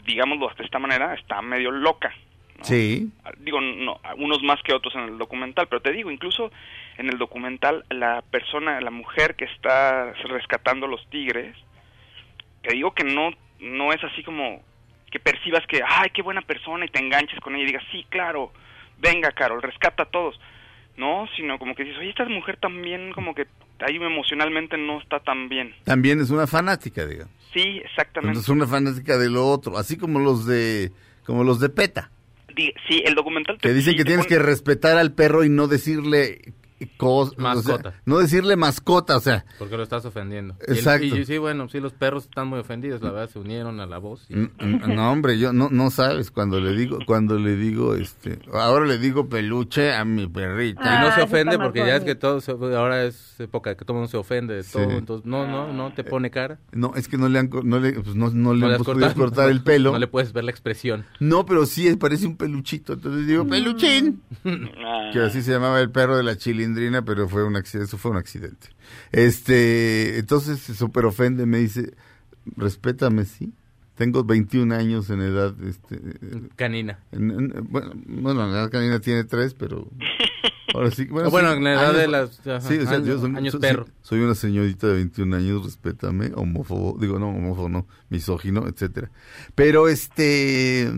Speaker 4: digámoslo de esta manera, está medio loca. ¿no?
Speaker 1: Sí.
Speaker 4: Digo, no, unos más que otros en el documental, pero te digo, incluso en el documental, la persona, la mujer que está rescatando los tigres, te digo que no, no es así como que percibas que, ay, qué buena persona y te enganches con ella y digas, sí, claro, venga, Carol, rescata a todos. No, sino como que dices, oye, esta mujer también como que ahí emocionalmente no está tan bien.
Speaker 1: También es una fanática, digamos.
Speaker 4: Sí, exactamente.
Speaker 1: Entonces una fanática de lo otro, así como los de, como los de PETA,
Speaker 4: sí, el documental te
Speaker 1: que dicen
Speaker 4: sí
Speaker 1: que tienes que respetar al perro y no decirle cosas,
Speaker 3: Mascota.
Speaker 1: no decirle mascota, o sea,
Speaker 3: Porque lo estás ofendiendo. Y el-
Speaker 1: Exacto.
Speaker 3: Y, sí, bueno, sí, los perros están muy ofendidos, la verdad, se unieron a la voz. y-
Speaker 1: N- n- No, hombre, yo no, no sabes cuando le digo, cuando le digo, este, ahora le digo peluche a mi perrita.
Speaker 3: Y no se ofende porque ya es que todo, se- ahora es época que todo el mundo se ofende de
Speaker 1: Sí.
Speaker 3: todo, entonces no, no, no te pone cara.
Speaker 1: No, es que no le han, co- no le, pues no, no le
Speaker 3: No le
Speaker 1: hemos
Speaker 3: has
Speaker 1: podido
Speaker 3: cortado.
Speaker 1: cortar el pelo.
Speaker 3: No le puedes ver la expresión.
Speaker 1: No, pero sí parece un peluchito. Entonces digo, peluchín.
Speaker 4: Ah,
Speaker 1: Que así se llamaba el perro de la chilindrina, pero fue un accidente, eso fue un accidente. Este, entonces se super ofende, me dice, respétame, sí. Tengo 21 años en edad, este,
Speaker 3: Canina.
Speaker 1: en- en- bueno, bueno, la canina tiene tres, pero ahora sí, bueno,
Speaker 3: Bueno,
Speaker 1: sí,
Speaker 3: en la edad
Speaker 1: años-
Speaker 3: de las- ajá,
Speaker 1: sí, o sea,
Speaker 3: años-
Speaker 1: yo soy,
Speaker 3: años
Speaker 1: soy-
Speaker 3: perro.
Speaker 1: soy una señorita de 21 años, respétame, homófobo, digo, no, homófobo, no, misógino, etcétera. Pero este,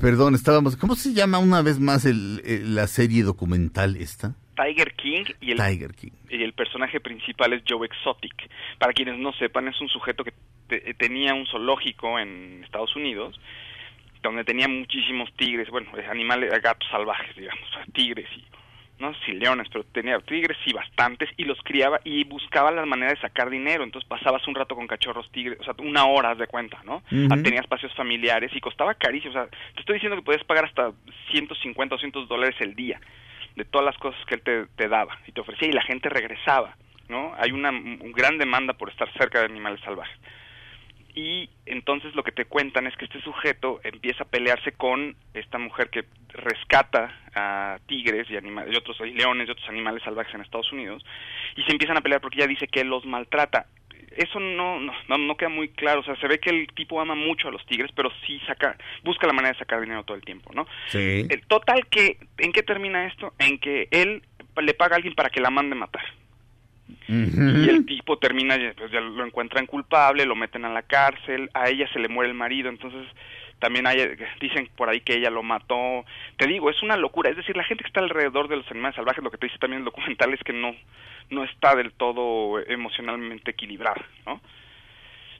Speaker 1: perdón, estábamos, ¿cómo se llama una vez más el, el- la serie documental esta?
Speaker 4: Tiger King y el
Speaker 1: Tiger King.
Speaker 4: y el personaje principal es Joe Exotic. Para quienes no sepan, es un sujeto que te- tenía un zoológico en Estados Unidos, donde tenía muchísimos tigres, bueno, eh, animales, eh, gatos salvajes, digamos, leones, pero tenía tigres y bastantes y los criaba y buscaba la manera de sacar dinero. Entonces pasabas un rato con cachorros tigres, o sea, una hora, de cuenta, ¿no? Tenía espacios familiares y costaba carísimo. O sea, te estoy diciendo que podías pagar hasta 150 o 200 dólares el día de todas las cosas que él te, te daba y te ofrecía y la gente regresaba, ¿no? Hay una gran demanda por estar cerca de animales salvajes. Y entonces lo que te cuentan es que este sujeto empieza a pelearse con esta mujer que rescata a tigres y, anima- y otros y leones y otros animales salvajes en Estados Unidos y se empiezan a pelear porque ella dice que él los maltrata. Eso no, no, no, queda muy claro, o sea, se ve que el tipo ama mucho a los tigres, pero sí saca, busca la manera de sacar dinero todo el tiempo, ¿no?
Speaker 1: Sí.
Speaker 4: El total que, ¿en qué termina esto? En que él le paga a alguien para que la mande matar. Y el tipo termina, pues ya lo encuentran culpable, lo meten a la cárcel, a ella se le muere el marido, entonces también hay, dicen por ahí que ella lo mató. Te digo, es una locura, es decir, la gente que está alrededor de los animales salvajes, lo que te dice también el documental es que no, no está del todo emocionalmente equilibrada, ¿no?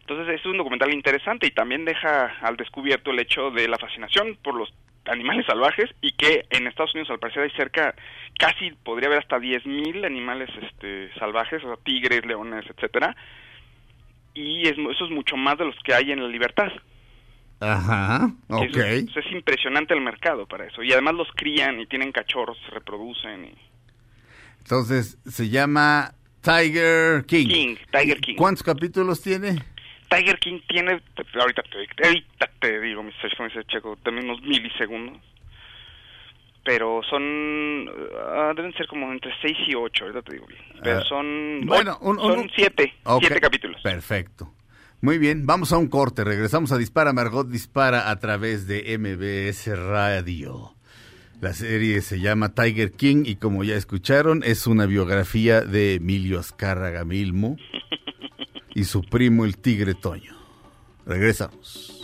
Speaker 4: Entonces es un documental interesante y también deja al descubierto el hecho de la fascinación por los animales salvajes y que en Estados Unidos al parecer hay cerca, casi podría haber hasta 10.000 animales este, salvajes, o sea, tigres, leones, etcétera, y es, eso es mucho más de los que hay en la libertad.
Speaker 1: Ajá, ok.
Speaker 4: eso es, es impresionante el mercado para eso. Y además los crían y tienen cachorros, se reproducen. Y...
Speaker 1: Entonces, se llama Tiger King.
Speaker 4: King, Tiger King.
Speaker 1: ¿Cuántos capítulos tiene?
Speaker 4: Tiger King tiene, ahorita te, ahorita te digo, mis Checo, también unos milisegundos. Pero son, ah, deben ser como entre 6 y 8, ahorita te digo bien. Pero
Speaker 1: Ah,
Speaker 4: son,
Speaker 1: bueno, un- un-
Speaker 4: son 7,
Speaker 1: Ok,
Speaker 4: 7 capítulos.
Speaker 1: Perfecto. Muy bien, vamos a un corte. Regresamos a Dispara Margot Dispara a través de MBS Radio. La serie se llama Tiger King y como ya escucharon, es una biografía de Emilio Azcárraga Milmo y su primo el Tigre Toño. Regresamos.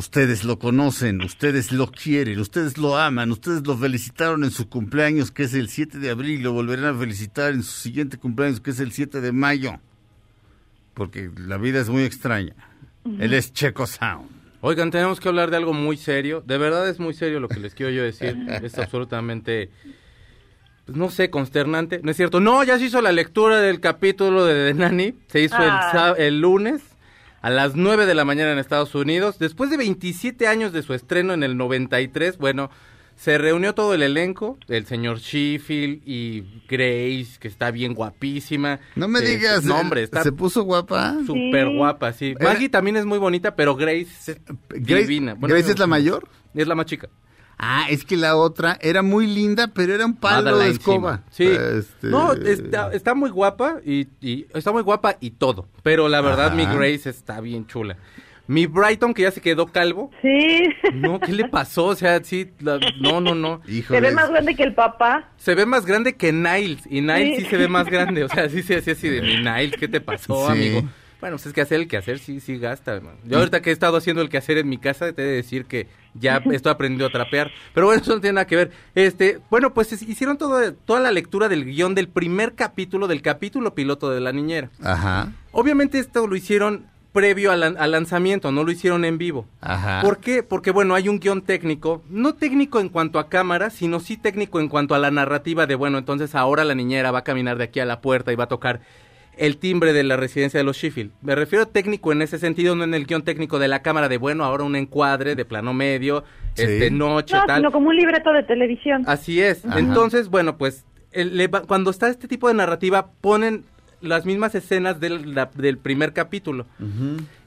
Speaker 1: Ustedes lo conocen, ustedes lo quieren, ustedes lo aman, ustedes lo felicitaron en su cumpleaños, que es el 7 de abril, y lo volverán a felicitar en su siguiente cumpleaños, que es el 7 de mayo. Porque la vida es muy extraña. Él es Checo Sound.
Speaker 3: Oigan, tenemos que hablar de algo muy serio. De verdad es muy serio lo que les quiero yo decir. Es absolutamente, pues, no sé, consternante. No es cierto. No, ya se hizo la lectura del capítulo de The Nanny. Se hizo el,
Speaker 2: Ah.
Speaker 3: el lunes a las 9 de la mañana en Estados Unidos. Después de 27 años de su estreno en el 93, bueno, se reunió todo el elenco. El señor Sheffield y Grace, que está bien guapísima.
Speaker 1: No me
Speaker 3: Eh,
Speaker 1: digas,
Speaker 3: No, hombre, está
Speaker 1: se puso guapa.
Speaker 3: súper
Speaker 2: Sí.
Speaker 3: guapa, sí.
Speaker 1: Era-
Speaker 3: Maggie también es muy bonita, pero Grace es
Speaker 1: Grace,
Speaker 3: divina.
Speaker 1: Grace es la mayor.
Speaker 3: Es la más chica.
Speaker 1: Ah, es que la otra era muy linda, pero era un palo de escoba.
Speaker 3: Sí.
Speaker 1: Este,
Speaker 3: No, está, está muy guapa y, y- está muy guapa y todo. Pero la verdad,
Speaker 1: Ajá.
Speaker 3: mi Grace está bien chula. Mi Brighton, que ya se quedó calvo.
Speaker 2: Sí.
Speaker 3: No, ¿qué le pasó? O sea, sí, la- no, no, no.
Speaker 2: Se ve más grande que el papá.
Speaker 3: Se ve más grande que Niles. Y Niles sí,
Speaker 2: Sí.
Speaker 3: se ve más grande. O sea, sí se hacía así de mi Niles, ¿qué te pasó,
Speaker 1: Sí.
Speaker 3: amigo? Bueno, pues es que hacer el quehacer sí, sí gasta, hermano. Yo ahorita que he estado haciendo el quehacer en mi casa, te he de decir que ya estoy aprendiendo a trapear. Pero bueno, eso no tiene nada que ver. Este, bueno, pues es- hicieron todo, toda la lectura del guion del primer capítulo, del capítulo piloto de La Niñera.
Speaker 1: Ajá,
Speaker 3: Obviamente esto lo hicieron previo al, al lanzamiento, no lo hicieron en vivo.
Speaker 1: ajá.
Speaker 3: ¿Por qué? Porque bueno, hay un guion técnico, no técnico en cuanto a cámara, sino sí técnico en cuanto a la narrativa de, bueno, entonces ahora la niñera va a caminar de aquí a la puerta y va a tocar el timbre de la residencia de los Sheffield. Me refiero técnico en ese sentido, no en el guion técnico de la cámara de, bueno, ahora un encuadre de plano medio,
Speaker 1: Sí.
Speaker 3: este, noche,
Speaker 2: No,
Speaker 3: tal.
Speaker 2: sino como un libreto de televisión.
Speaker 3: Así es.
Speaker 1: Ajá.
Speaker 3: Entonces, bueno, pues el- le va- cuando está este tipo de narrativa ponen las mismas escenas del, la- del primer capítulo.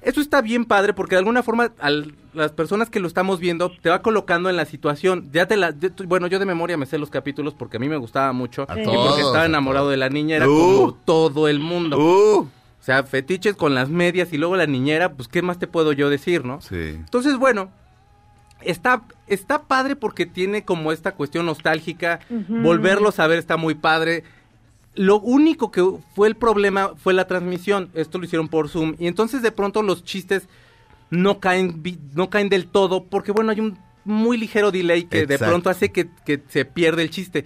Speaker 3: Eso está bien padre porque de alguna forma a las personas que lo estamos viendo te va colocando en la situación. Ya te la, de- bueno, yo de memoria me sé los capítulos porque a mí me gustaba mucho
Speaker 1: A
Speaker 3: y
Speaker 1: todos,
Speaker 3: porque estaba enamorado de la niña era
Speaker 1: Uh.
Speaker 3: como todo el mundo.
Speaker 1: Uh,
Speaker 3: O sea, fetiches con las medias y luego la niñera, pues qué más te puedo yo decir, ¿no?
Speaker 1: sí.
Speaker 3: Entonces, bueno, está, está padre porque tiene como esta cuestión nostálgica. Volverlos a ver está muy padre. Lo único que fue el problema fue la transmisión. Esto lo hicieron por Zoom. Y entonces de pronto los chistes no caen, no caen del todo porque, bueno, hay un muy ligero delay que de pronto hace que, que se pierde el chiste.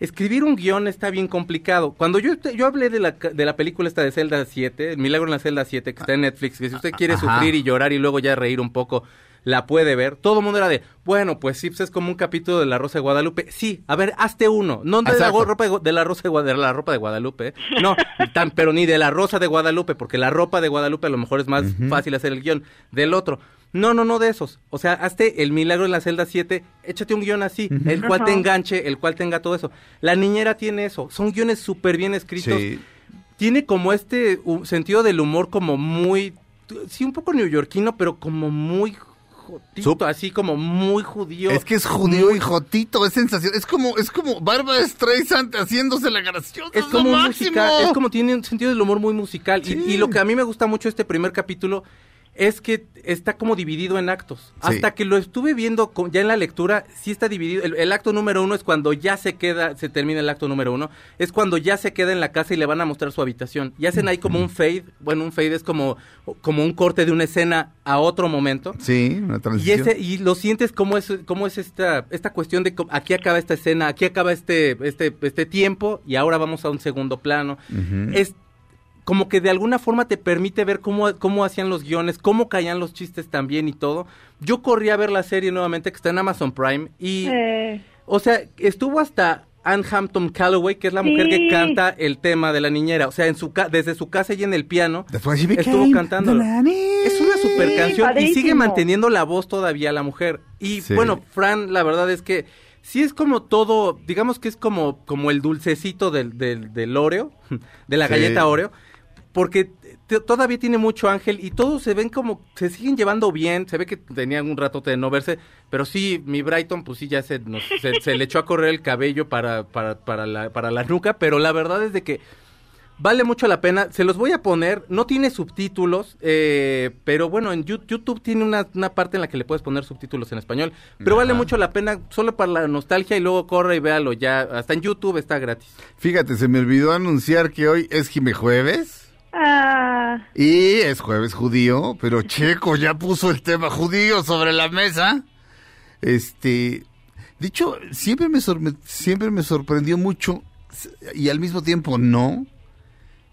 Speaker 3: Escribir un guion está bien complicado. Cuando yo, yo hablé de la, de la película esta de Zelda 7, El Milagro en la Celda 7, que está en Netflix, que si usted quiere
Speaker 1: Ajá.
Speaker 3: sufrir y llorar y luego ya reír un poco, la puede ver. Todo el mundo era de, bueno, pues sí, pues es como un capítulo de La Rosa de Guadalupe. Sí, a ver, hazte uno. No de la,
Speaker 1: Exacto.
Speaker 3: ropa de, la Rosa de, Gua- de la ropa de Guadalupe. ¿eh? No, tan, pero ni de la Rosa de Guadalupe, porque la ropa de Guadalupe a lo mejor es más fácil hacer el guion. Del otro. No, no, no de esos. O sea, hazte el milagro en la celda 7, échate un guion así, el cual te enganche, el cual tenga todo eso. La niñera tiene eso. Son guiones súper bien escritos
Speaker 1: Sí.
Speaker 3: tiene como este uh, sentido del humor como muy, sí, un poco neoyorquino, pero como muy jotito,
Speaker 1: Sup-
Speaker 3: así como muy judío.
Speaker 1: Es que es judío y jotito, es sensación. Es como, es como Bárbara Streisand haciéndose la graciosa.
Speaker 3: es como musical, es como tiene un sentido del humor muy musical. Y-
Speaker 1: Sí.
Speaker 3: Y, lo que a mí me gusta mucho este primer capítulo es que está como dividido en actos.
Speaker 1: Sí.
Speaker 3: Hasta que lo estuve viendo ya en la lectura, sí está dividido. El, el acto número uno es cuando ya se queda, se termina el acto número uno, es cuando ya se queda en la casa y le van a mostrar su habitación. Y hacen ahí como un fade, bueno, un fade es como, como un corte de una escena a otro momento.
Speaker 1: Sí, una
Speaker 3: Y,
Speaker 1: transición.
Speaker 3: ese, y lo sientes como es, cómo es esta, esta cuestión de aquí acaba esta escena, aquí acaba este, este, este tiempo y ahora vamos a un segundo plano. Es como que de alguna forma te permite ver cómo, cómo hacían los guiones, cómo caían los chistes también y todo. Yo corrí a ver la serie nuevamente que está en Amazon Prime y...
Speaker 2: Eh,
Speaker 3: O sea, estuvo hasta Anne Hampton Calloway, que es la mujer que canta el tema de la niñera. O sea, en su ca- desde su casa y en el piano estuvo cantando.
Speaker 1: the nanny.
Speaker 3: Es una super canción y sigue manteniendo la voz todavía la mujer. Y
Speaker 1: Sí.
Speaker 3: bueno, Fran, la verdad es que sí es como todo, digamos que es como, como el dulcecito del, del, del Oreo, de la
Speaker 1: Sí.
Speaker 3: galleta Oreo, porque todavía tiene mucho ángel y todos se ven como, se siguen llevando bien, se ve que tenían un rato de no verse, pero sí, mi Brighton, pues sí, ya se, nos- se, se le echó a correr el cabello para, para, para, la, para la nuca, pero la verdad es de que vale mucho la pena, se los voy a poner, no tiene subtítulos, eh, pero bueno, en YouTube tiene una, una parte en la que le puedes poner subtítulos en español, pero vale mucho la pena solo para la nostalgia y luego corre y véalo ya, hasta en YouTube está gratis.
Speaker 1: Fíjate, se me olvidó anunciar que hoy es Jime Jueves.
Speaker 2: Ah,
Speaker 1: Y es jueves judío, pero Checo ya puso el tema judío sobre la mesa. Este, dicho, siempre me, siempre me sorprendió mucho y al mismo tiempo no,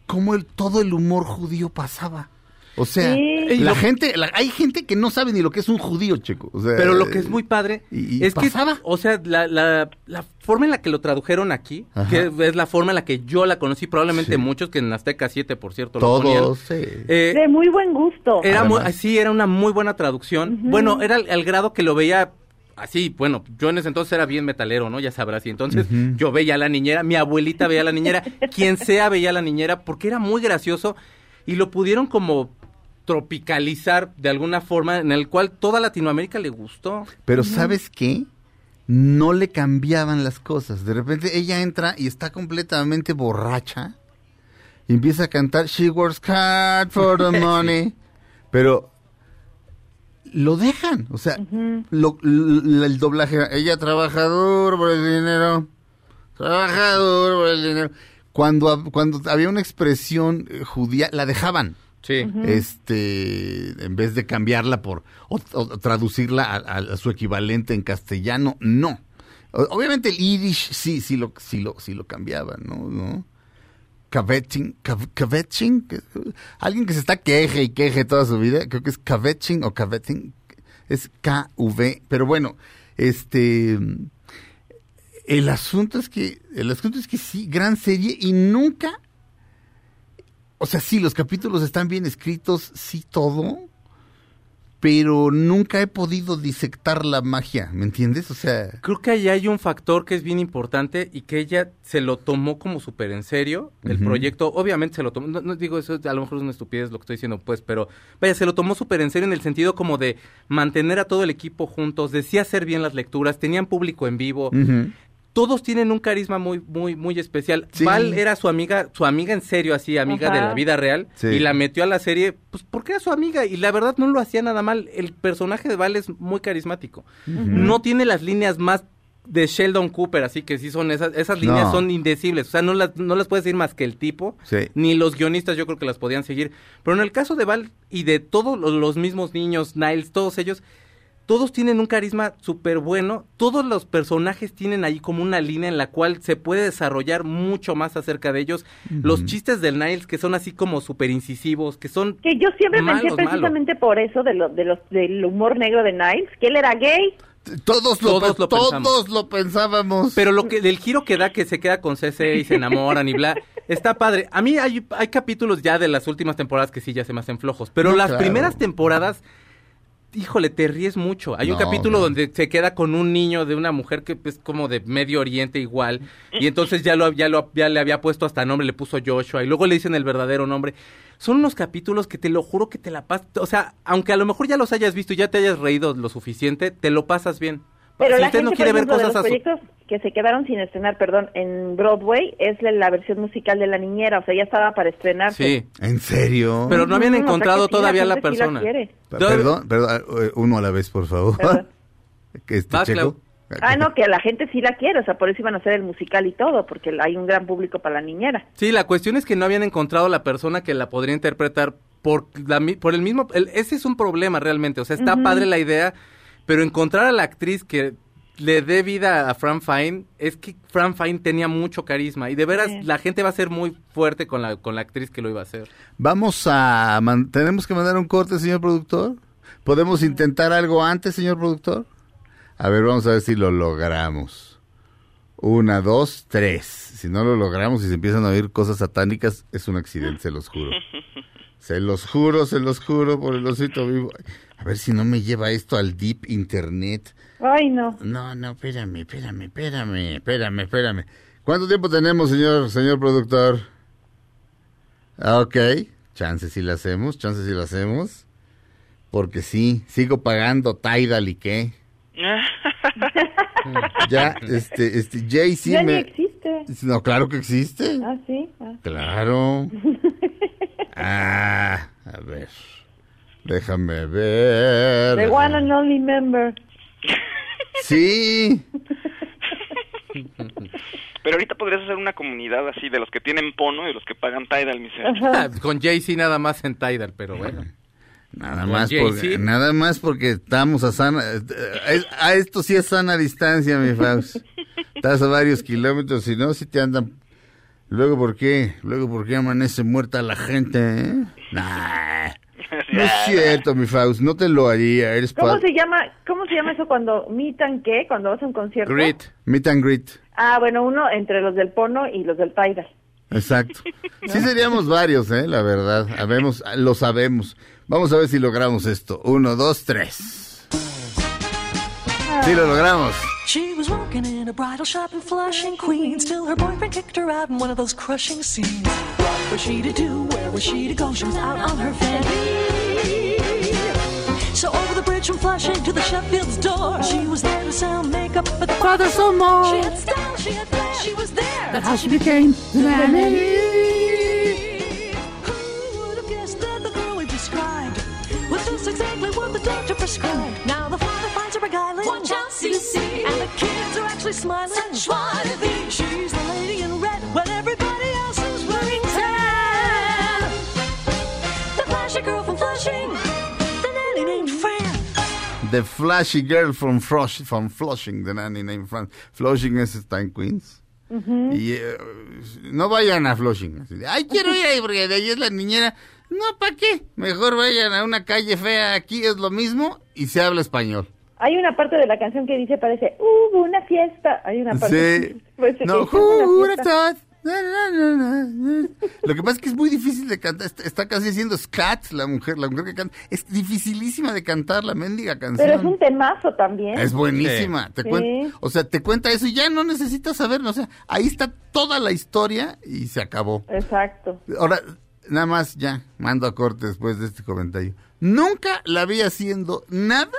Speaker 1: cómo el, todo el humor judío pasaba. O sea,
Speaker 2: Sí.
Speaker 1: la gente, la- hay gente que no sabe ni lo que es un judío, Checo. O sea,
Speaker 3: Pero lo que es muy padre
Speaker 1: y- y
Speaker 3: es
Speaker 1: pasaba.
Speaker 3: que, o sea, la, la, la forma en la que lo tradujeron aquí,
Speaker 1: Ajá.
Speaker 3: que es la forma en la que yo la conocí, probablemente
Speaker 1: Sí.
Speaker 3: muchos que en Azteca 7, por cierto, lo ponían.
Speaker 1: todos, sí.
Speaker 3: Eh,
Speaker 2: de muy buen gusto.
Speaker 3: Era muy, sí, era una muy buena traducción. Bueno, era al, al grado que lo veía así, bueno, yo en ese entonces era bien metalero, ¿no? Ya sabrás, y entonces yo veía a la niñera, mi abuelita veía a la niñera, quien sea veía a la niñera, porque era muy gracioso y lo pudieron como tropicalizar de alguna forma en el cual toda Latinoamérica le gustó.
Speaker 1: Pero ¿sabes qué? No le cambiaban las cosas. De repente ella entra y está completamente borracha. Y empieza a cantar She works hard for the money. Pero lo dejan. O sea, lo- el doblaje era, ella trabaja duro por el dinero. Trabaja duro por el dinero. Cuando, cuando había una expresión eh, judía, la dejaban
Speaker 3: Sí.
Speaker 1: este en vez de cambiarla por o, o traducirla a, su equivalente en castellano no. Obviamente el yiddish sí sí lo sí lo sí lo cambiaban no no Kvetching, alguien que se está queje y queje toda su vida, creo que es kvetching o kvetching, es KV, pero bueno, este, el asunto es que, el asunto es que sí, gran serie y nunca o sea, sí, los capítulos están bien escritos, sí, todo, pero nunca he podido disectar la magia, ¿me entiendes? O sea,
Speaker 3: Creo que ahí hay un factor que es bien importante y que ella se lo tomó como súper en serio. El proyecto, obviamente se lo tomó, no, no digo eso, a lo mejor es una estupidez lo que estoy diciendo, pues, pero vaya, se lo tomó súper en serio en el sentido como de mantener a todo el equipo juntos, decía hacer bien las lecturas, tenían público en vivo.
Speaker 1: ujú.
Speaker 3: Todos tienen un carisma muy, muy, muy especial.
Speaker 1: Sí.
Speaker 3: Val era su amiga, su amiga en serio, así, amiga de la vida real,
Speaker 1: Sí.
Speaker 3: y la metió a la serie, pues porque era su amiga, y la verdad no lo hacía nada mal. El personaje de Val es muy carismático. No tiene las líneas más de Sheldon Cooper, así que sí son esas, esas líneas
Speaker 1: No.
Speaker 3: son indecibles, o sea, no las, no las puedes decir más que el tipo,
Speaker 1: Sí.
Speaker 3: ni los guionistas yo creo que las podían seguir. Pero en el caso de Val y de todos los mismos niños, Niles, todos ellos, todos tienen un carisma súper bueno, todos los personajes tienen ahí como una línea en la cual se puede desarrollar mucho más acerca de ellos. Los chistes del Niles que son así como súper incisivos, que son...
Speaker 2: Que yo siempre
Speaker 3: Malos,
Speaker 2: pensé
Speaker 3: malos.
Speaker 2: precisamente por eso de lo, de los, del humor negro de Niles, que él era gay.
Speaker 1: Todos lo,
Speaker 3: Todos lo
Speaker 1: todos lo pensábamos.
Speaker 3: Pero lo que del giro que da que se queda con CC y se enamoran y bla, está padre. A mí hay, hay capítulos ya de las últimas temporadas que sí ya se me hacen flojos, pero
Speaker 1: No,
Speaker 3: las
Speaker 1: claro.
Speaker 3: primeras temporadas híjole, te ríes mucho. Hay un capítulo
Speaker 1: no.
Speaker 3: donde se queda con un niño de una mujer que es como de Medio Oriente igual y entonces ya lo ya lo ya le había puesto hasta nombre, le puso Joshua y luego le dicen el verdadero nombre. Son unos capítulos que te lo juro que te la pasas, o sea, aunque a lo mejor ya los hayas visto y ya te hayas reído lo suficiente, te lo pasas bien.
Speaker 2: Pero
Speaker 3: si
Speaker 2: la
Speaker 3: usted
Speaker 2: gente,
Speaker 3: no quiere
Speaker 2: por
Speaker 3: ver
Speaker 2: ejemplo, de
Speaker 3: cosas
Speaker 2: los
Speaker 3: su-
Speaker 2: proyectos que se quedaron sin estrenar, perdón, en Broadway, es la, la versión musical de La Niñera, o sea, ya estaba para estrenarse.
Speaker 3: Sí,
Speaker 1: ¿En serio?
Speaker 3: pero no habían
Speaker 2: Ujú, o sea
Speaker 3: encontrado
Speaker 2: que sí, la
Speaker 3: todavía la,
Speaker 2: sí la
Speaker 3: persona.
Speaker 1: Pa-
Speaker 3: Yo-
Speaker 1: Perdón, perdón, eh, uno a la vez, por favor. Que este
Speaker 3: Vas,
Speaker 1: checo.
Speaker 2: Ah, no, que la gente sí la quiere, o sea, por eso iban a hacer el musical y todo, porque hay un gran público para La Niñera.
Speaker 3: Sí, la cuestión es que no habían encontrado la persona que la podría interpretar por, la mi- por el mismo... el- ese es un problema realmente, o sea, está
Speaker 2: Ujú.
Speaker 3: padre la idea, pero encontrar a la actriz que le dé vida a Fran Fine, es que Fran Fine tenía mucho carisma y de veras
Speaker 2: Sí.
Speaker 3: la gente va a ser muy fuerte con la, con la actriz que lo iba a hacer.
Speaker 1: Vamos a... man- ¿Tenemos que mandar un corte, señor productor? ¿Podemos intentar algo antes, señor productor? A ver, vamos a ver si lo logramos. Una, dos, tres. Si no lo logramos y se empiezan a oír cosas satánicas, es un accidente, se los juro. Se los juro, se los juro por el osito vivo. A ver si no me lleva esto al deep internet.
Speaker 2: Ay, no.
Speaker 1: No, no, espérame, espérame, espérame, espérame, espérame. ¿Cuánto tiempo tenemos, señor, señor productor? Ah, Ok, chance si lo hacemos, chance si lo hacemos. Porque sí, sigo pagando Tidal y qué. Ya, este, este, Jay-Z
Speaker 2: ya ni
Speaker 1: me...
Speaker 2: existe.
Speaker 1: No, claro que existe.
Speaker 2: Ah, sí. Ah.
Speaker 1: Claro. Ah, a ver. Déjame ver.
Speaker 2: The one and only member.
Speaker 1: Sí.
Speaker 4: Pero ahorita podrías hacer una comunidad así de los que tienen Pono y los que pagan Tidal, mi.
Speaker 3: Ah, Con Jay-Z nada más en Tidal, pero bueno.
Speaker 1: Nada
Speaker 3: Con
Speaker 1: más, porque, nada más porque estamos a sana... eh, A esto sí es sana distancia, mi Faust. Estás a varios kilómetros, si no, si te andan... Luego, ¿por qué? Luego, ¿por qué amanece muerta la gente, eh? Nah, no es cierto, mi Faust, no te lo haría. Eres
Speaker 2: ¿Cómo se llama? ¿Cómo se llama eso cuando mitan qué? Cuando vas a un concierto.
Speaker 3: Grit.
Speaker 1: Meet and greet.
Speaker 2: Ah, bueno, uno entre los del Pono y los del Tidal.
Speaker 1: Exacto. Sí seríamos varios, ¿eh? La verdad. Habemos, lo sabemos. Vamos a ver si logramos esto. Uno, dos, tres. Sí lo logramos.
Speaker 9: She was working in a bridal shop in Flushing, Queens, till her boyfriend kicked her out in one of those crushing scenes. What was she to do? Where was she to go? She was out on her fanny. So over the bridge from Flushing to the Sheffield's door, she was there to sell makeup, but the father so more. She had style, she had flair, she was there. That's how she became the nanny. Who would have guessed that the girl we described was just exactly what the doctor prescribed? Now Watch out, see, And the kids are actually smiling. Such joie de vivre. She's the lady in red when everybody else is wearing tan. The flashy girl from Flushing, the nanny named Fran.
Speaker 1: The Flashy Girl from, Flush, from Flushing, the nanny named Fran. Flushing es está en Queens. Y eh, no vayan a Flushing. así de, Ay, quiero ir ahí porque de ahí es la niñera. No, ¿para qué? Mejor vayan a una calle fea. Aquí es lo mismo y se habla español.
Speaker 2: Hay una parte de la canción que dice, parece, hubo una fiesta. Hay una parte.
Speaker 1: Sí.
Speaker 2: Que
Speaker 1: No,
Speaker 2: "Hubo
Speaker 1: who would
Speaker 2: una
Speaker 1: have
Speaker 2: fiesta".
Speaker 1: thought? Na, na, na, na, na. Lo que pasa es que es muy difícil de cantar. Está, casi haciendo scat la mujer, la mujer que canta. Es dificilísima de cantar la mendiga canción.
Speaker 2: Pero es un temazo también.
Speaker 1: Es buenísima. Te
Speaker 2: Sí.
Speaker 1: cuen- o sea, te cuenta eso y ya no necesitas saberlo. O sea, ahí está toda la historia y se acabó.
Speaker 2: Exacto.
Speaker 1: Ahora, nada más ya, mando a corte después de este comentario. Nunca la vi haciendo nada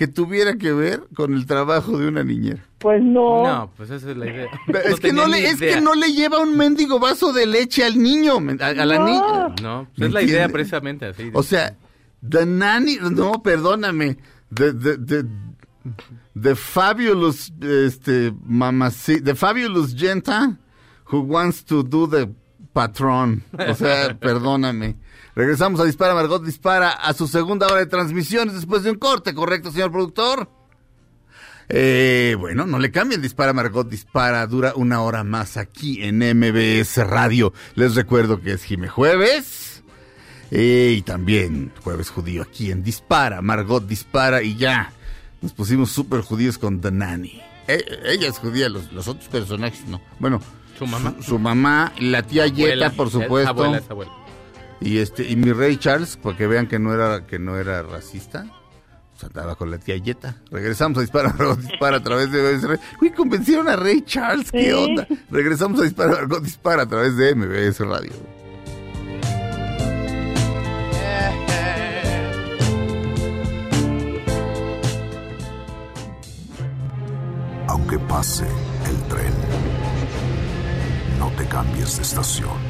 Speaker 1: que tuviera que ver con el trabajo de una niñera.
Speaker 2: Pues no.
Speaker 3: No, pues esa es la idea.
Speaker 1: es, que no le, es
Speaker 3: idea.
Speaker 1: que no le lleva un mendigo vaso de leche al niño, a, a la
Speaker 2: No.
Speaker 1: niña.
Speaker 3: No,
Speaker 1: ¿Me
Speaker 3: es la idea precisamente así.
Speaker 1: O sea, the nanny, no, perdóname, the, the, the, the fabulous, este, mamaci- the fabulous genta who wants to do the patrón. O sea, perdóname. Regresamos a Dispara, Margot dispara a su segunda hora de transmisiones después de un corte, ¿correcto, señor productor? Eh, bueno, no le cambien, dispara Margot, dispara, dura una hora más aquí en MBS Radio. Les recuerdo que es Jime Jueves. Eh, y también Jueves Judío aquí en Dispara, Margot dispara y ya. Nos pusimos súper judíos con The Nanny. Eh, ella es judía, los, los otros personajes no. Bueno,
Speaker 3: Su mamá.
Speaker 1: su, su mamá, la tía
Speaker 3: Abuela,
Speaker 1: Yeta, por
Speaker 3: es
Speaker 1: supuesto.
Speaker 3: Abuela, es abuela.
Speaker 1: Y este, y mi rey Charles, para que vean que no era, que no era racista. pues andaba con la tía Yeta. Regresamos a Dispara, Margot Dispara a través de MBS Radio. Uy, convencieron a Rey Charles, ¿qué
Speaker 2: Sí.
Speaker 1: onda? Regresamos a Dispara, Margot Dispara a través de MBS Radio.
Speaker 8: Aunque pase el tren, no te cambies de estación.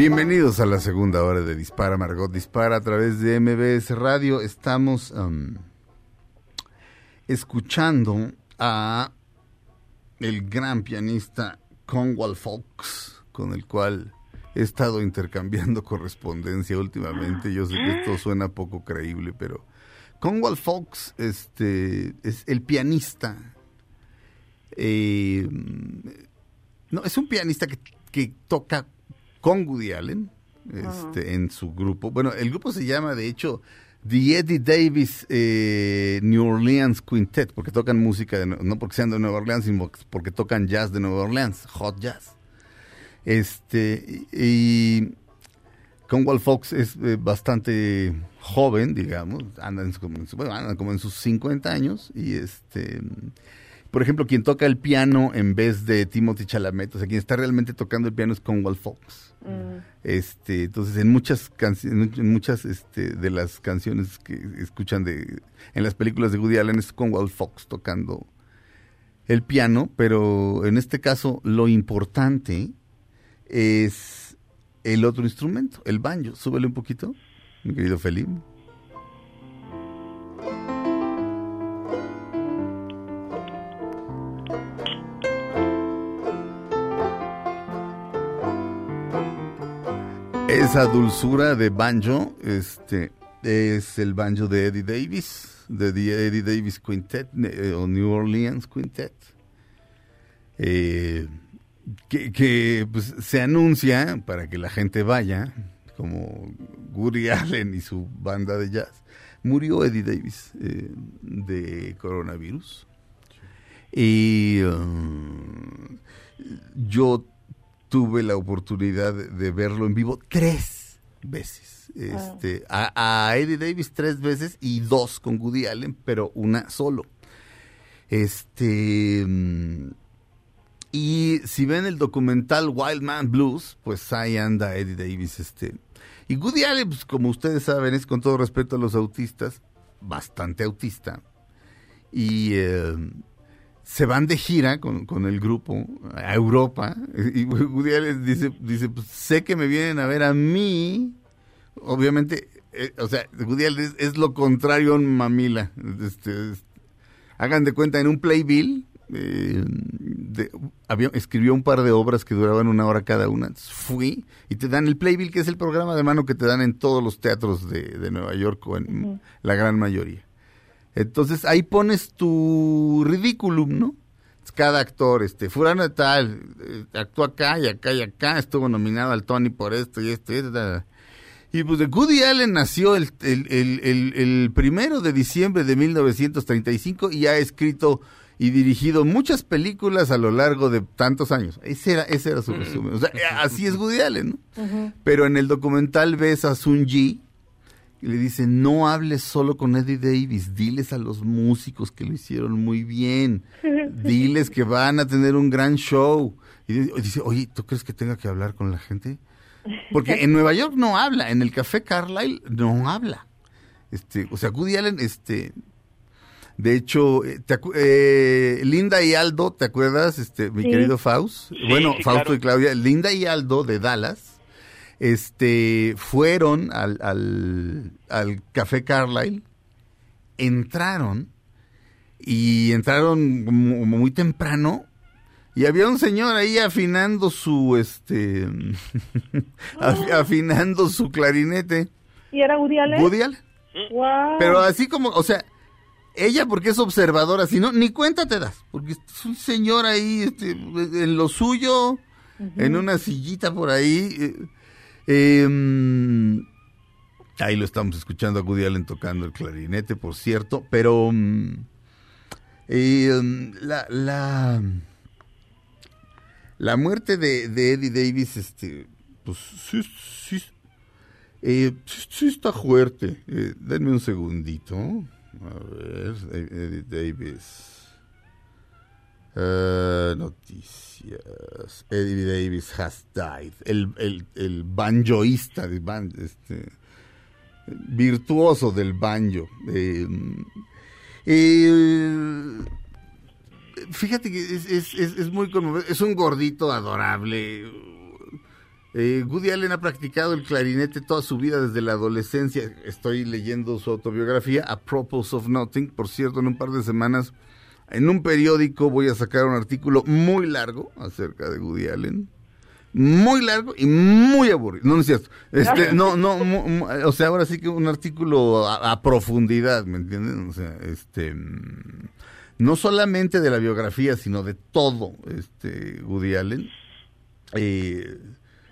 Speaker 1: Bienvenidos a la segunda hora de Dispara Margot Dispara a través de MBS Radio. Estamos um, escuchando a el gran pianista Conwell Fox, con el cual he estado intercambiando correspondencia últimamente. Yo sé que esto suena poco creíble, pero Conwell Fox este, es el pianista. eh, no, es un pianista que toca con Woody Allen este, en su grupo. Bueno, el grupo se llama, de hecho, The Eddie Davis eh, New Orleans Quintet, porque tocan música, de, no porque sean de Nueva Orleans, sino porque tocan jazz de Nueva Orleans, hot jazz. Este, y Conwell Fox es eh, bastante joven, digamos, anda en su- como en su- bueno, anda como en sus 50 años y este por ejemplo, quien toca el piano en vez de Timothy Chalamet, o sea, quien está realmente tocando el piano es Conwell Fox. Este, entonces en muchas canciones, en muchas este, de las canciones que escuchan de en las películas de Woody Allen es Conwell Fox tocando el piano, pero en este caso lo importante es el otro instrumento, el banjo. Súbele un poquito, mi querido Felipe. Esa dulzura de banjo, este, es el banjo de Eddie Davis, de The Eddie Davis Quintet, eh, o New Orleans Quintet. Eh, que, pues, se anuncia para que la gente vaya, como Woody Allen y su banda de jazz. Murió Eddie Davis eh, de coronavirus. Y um, yo tuve la oportunidad de, verlo en vivo tres veces. Este, a, a Eddie Davis tres veces y dos con Woody Allen, pero una solo. Este. mm, Y si ven el documental Wild Man Blues, pues ahí anda Eddie Davis. Este. Y Woody Allen, pues, como ustedes saben, es con todo respeto a los autistas, bastante autista. Y eh, se van de gira con, con el grupo a Europa. Y Woody Allen dice, dice pues, sé que me vienen a ver a mí. Obviamente, eh, o sea, Woody Allen es, es lo contrario a un mamila. Este, es- hagan de cuenta, en un playbill, eh, de- había, escribió un par de obras que duraban una hora cada una. Fui y te dan el playbill, que es el programa de mano que te dan en todos los teatros de, de Nueva York o en la gran mayoría. Entonces ahí pones tu ridículum, ¿no? Cada actor, este, fulano de tal, eh, actuó acá y acá y acá, estuvo nominado al Tony por esto y esto y esto. Y pues de Woody Allen nació el, el, el, el- el primero de diciembre de 1935 y ha escrito y dirigido muchas películas a lo largo de tantos años. Ese era, ese era su resumen. O sea, así es Woody Allen, ¿no? Pero en el documental ves a Sun Ji y le dice, no hables solo con Eddie Davis, diles a los músicos que lo hicieron muy bien, diles que van a tener un gran show. Y dice- oye, ¿tú crees que tenga que hablar con la gente? Porque en Nueva York no habla, en el Café Carlyle no habla. Este, o sea, Woody Allen, este, de hecho, eh, te acu- eh, Linda y Aldo, ¿te acuerdas, este, mi
Speaker 2: Sí.
Speaker 1: querido Faust? bueno,
Speaker 4: sí,
Speaker 1: Fausto
Speaker 4: claro.
Speaker 1: y Claudia, Linda y Aldo de Dallas, este, fueron al, al, al Café Carlyle, entraron y entraron como muy temprano y había un señor ahí afinando su, este, af- afinando su clarinete.
Speaker 2: ¿Y era Woody Allen?
Speaker 1: Woody Allen.
Speaker 2: Wow.
Speaker 1: Pero así como, o sea, ella porque es observadora, si no, ni cuenta te das, porque es un señor ahí, este, en lo suyo, en una sillita por ahí. Eh, ahí lo estamos escuchando a Woody tocando el clarinete, por cierto, pero eh, mm, la, la, la muerte de, Eddie Davis, este, pues sí, sí, eh, está fuerte. Eh, denme un segundito. A ver, Eddie Davis. Eh, noticias. Eddie Davis has died. El, el, el banjoísta, de ban- este, virtuoso del banjo. Eh, fíjate que es, es, es, es muy conmovedor. Es un gordito adorable. Eh, Allen ha practicado el clarinete toda su vida desde la adolescencia. Estoy leyendo su autobiografía, A Propos of Nothing. Por cierto, en un par de semanas, en un periódico voy a sacar un artículo muy largo acerca de Woody Allen. Muy largo y muy aburrido. No, no es cierto. Este, no, no, mu- mu- o sea, ahora sí que un artículo a, a profundidad, ¿me entienden? O sea, este, mm, no solamente de la biografía, sino de todo, este, Woody Allen. Eh,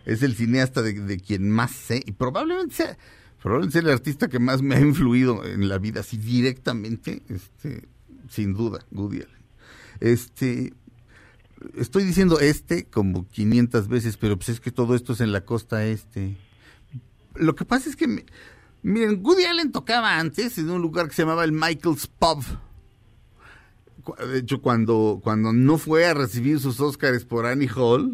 Speaker 1: es el cineasta de, de quien más sé y probablemente sea, probablemente sea el artista que más me ha influido en la vida, así directamente, este, sin duda, Woody Allen. Este, estoy diciendo este como 500 veces, pero pues es que todo esto es en la costa este. Lo que pasa es que, me- miren, Woody Allen tocaba antes en un lugar que se llamaba el Michael's Pub. De hecho, cuando, cuando no fue a recibir sus Oscars por Annie Hall,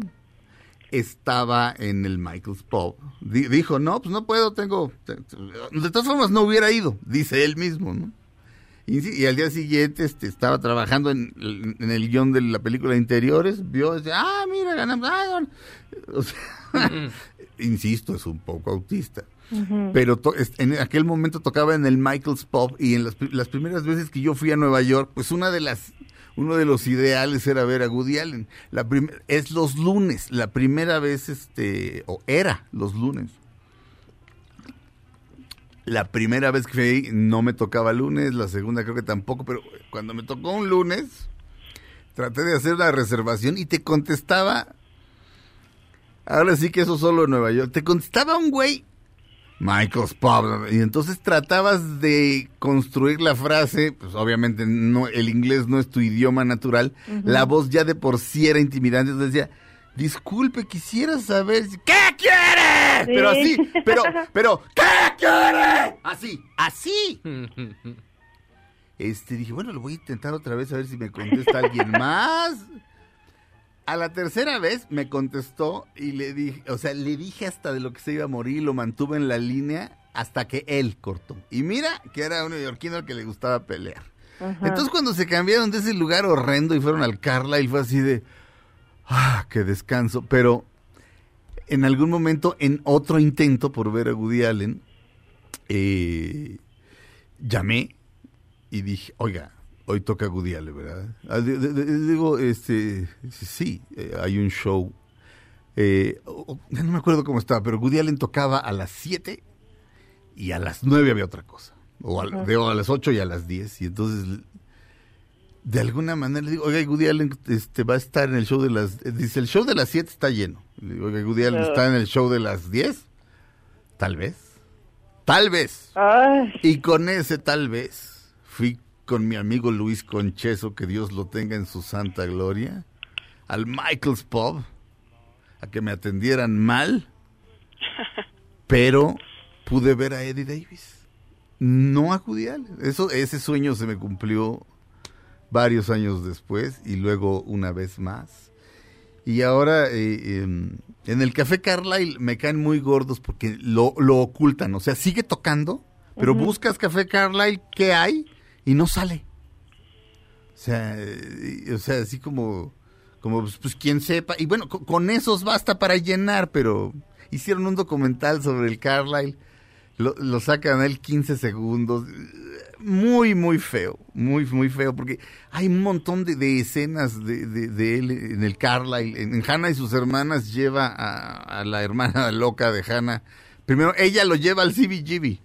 Speaker 1: estaba en el Michael's Pub. Di- dijo, no, pues no puedo, tengo... te- te- De todas formas, no hubiera ido, dice él mismo, ¿no? Y, al día siguiente este, estaba trabajando en, en el guion de la película Interiores, vio, dice, ah, mira, ganamos. ah, bueno". O sea, insisto, es un poco autista. Pero to- en aquel momento tocaba en el Michael's Pub y en las, las primeras veces que yo fui a Nueva York, pues una de las uno de los ideales era ver a Woody Allen. La es los lunes, la primera vez este o era los lunes. La primera vez que fui no me tocaba lunes, la segunda creo que tampoco, pero cuando me tocó un lunes traté de hacer la reservación y te contestaba Ahora sí que eso solo en Nueva York. Te contestaba un güey Michael's Pub. Y entonces tratabas de construir la frase, pues obviamente no, el inglés no es tu idioma natural. La voz ya de por sí era intimidante. Entonces decía, disculpe, quisiera saber si- ¿qué quiere?
Speaker 2: Sí.
Speaker 1: Pero así, pero, pero, ¿qué quiere? Así, así. Este, dije, bueno, lo voy a intentar otra vez a ver si me contesta alguien más. A la tercera vez me contestó y le dije, o sea, le dije hasta de lo que se iba a morir, lo mantuve en la línea hasta que él cortó. Y mira que era un neoyorquino al que le gustaba pelear. Entonces cuando se cambiaron de ese lugar horrendo y fueron al Carlisle fue así de, ah, qué descanso. Pero en algún momento, en otro intento por ver a Woody Allen, eh, llamé y dije, oiga, hoy toca Woody Allen, ¿verdad? Ah, de- de- de- Digo, este, sí, eh, hay un show. eh, o- o- no me acuerdo cómo estaba, pero Woody Allen tocaba a las 7 y a las 9 había otra cosa. O al- digo, a las 8 y a las 10. Y entonces, de alguna manera, le digo, oiga, Woody Allen este, va a estar en el show de las... Dice, el show de las 7 está lleno. Le digo, oiga, Woody Allen está en el show de las 10. Tal vez. Tal vez.
Speaker 2: Ay,
Speaker 1: Y con ese tal vez fui con mi amigo Luis Concheso, que Dios lo tenga en su santa gloria, al Michael's Pub, a que me atendieran mal, pero pude ver a Eddie Davis, no a Woody Allen. Eso, ese sueño se me cumplió varios años después y luego una vez más. Y ahora eh, em, en el Café Carlyle me caen muy gordos porque lo, lo ocultan. O sea, sigue tocando, pero buscas Café Carlyle, ¿qué hay? Y no sale. O sea, eh, o sea así como, como pues, pues, quien sepa. Y bueno, co- con esos basta para llenar, pero hicieron un documental sobre el Carlyle. Lo, lo sacan a él 15 segundos. Muy, muy feo. Muy, muy feo. Porque hay un montón de, de escenas de, de- él en el Carlyle. En, Hannah y sus hermanas lleva a, a la hermana loca de Hannah. Primero, ella lo lleva al CBGB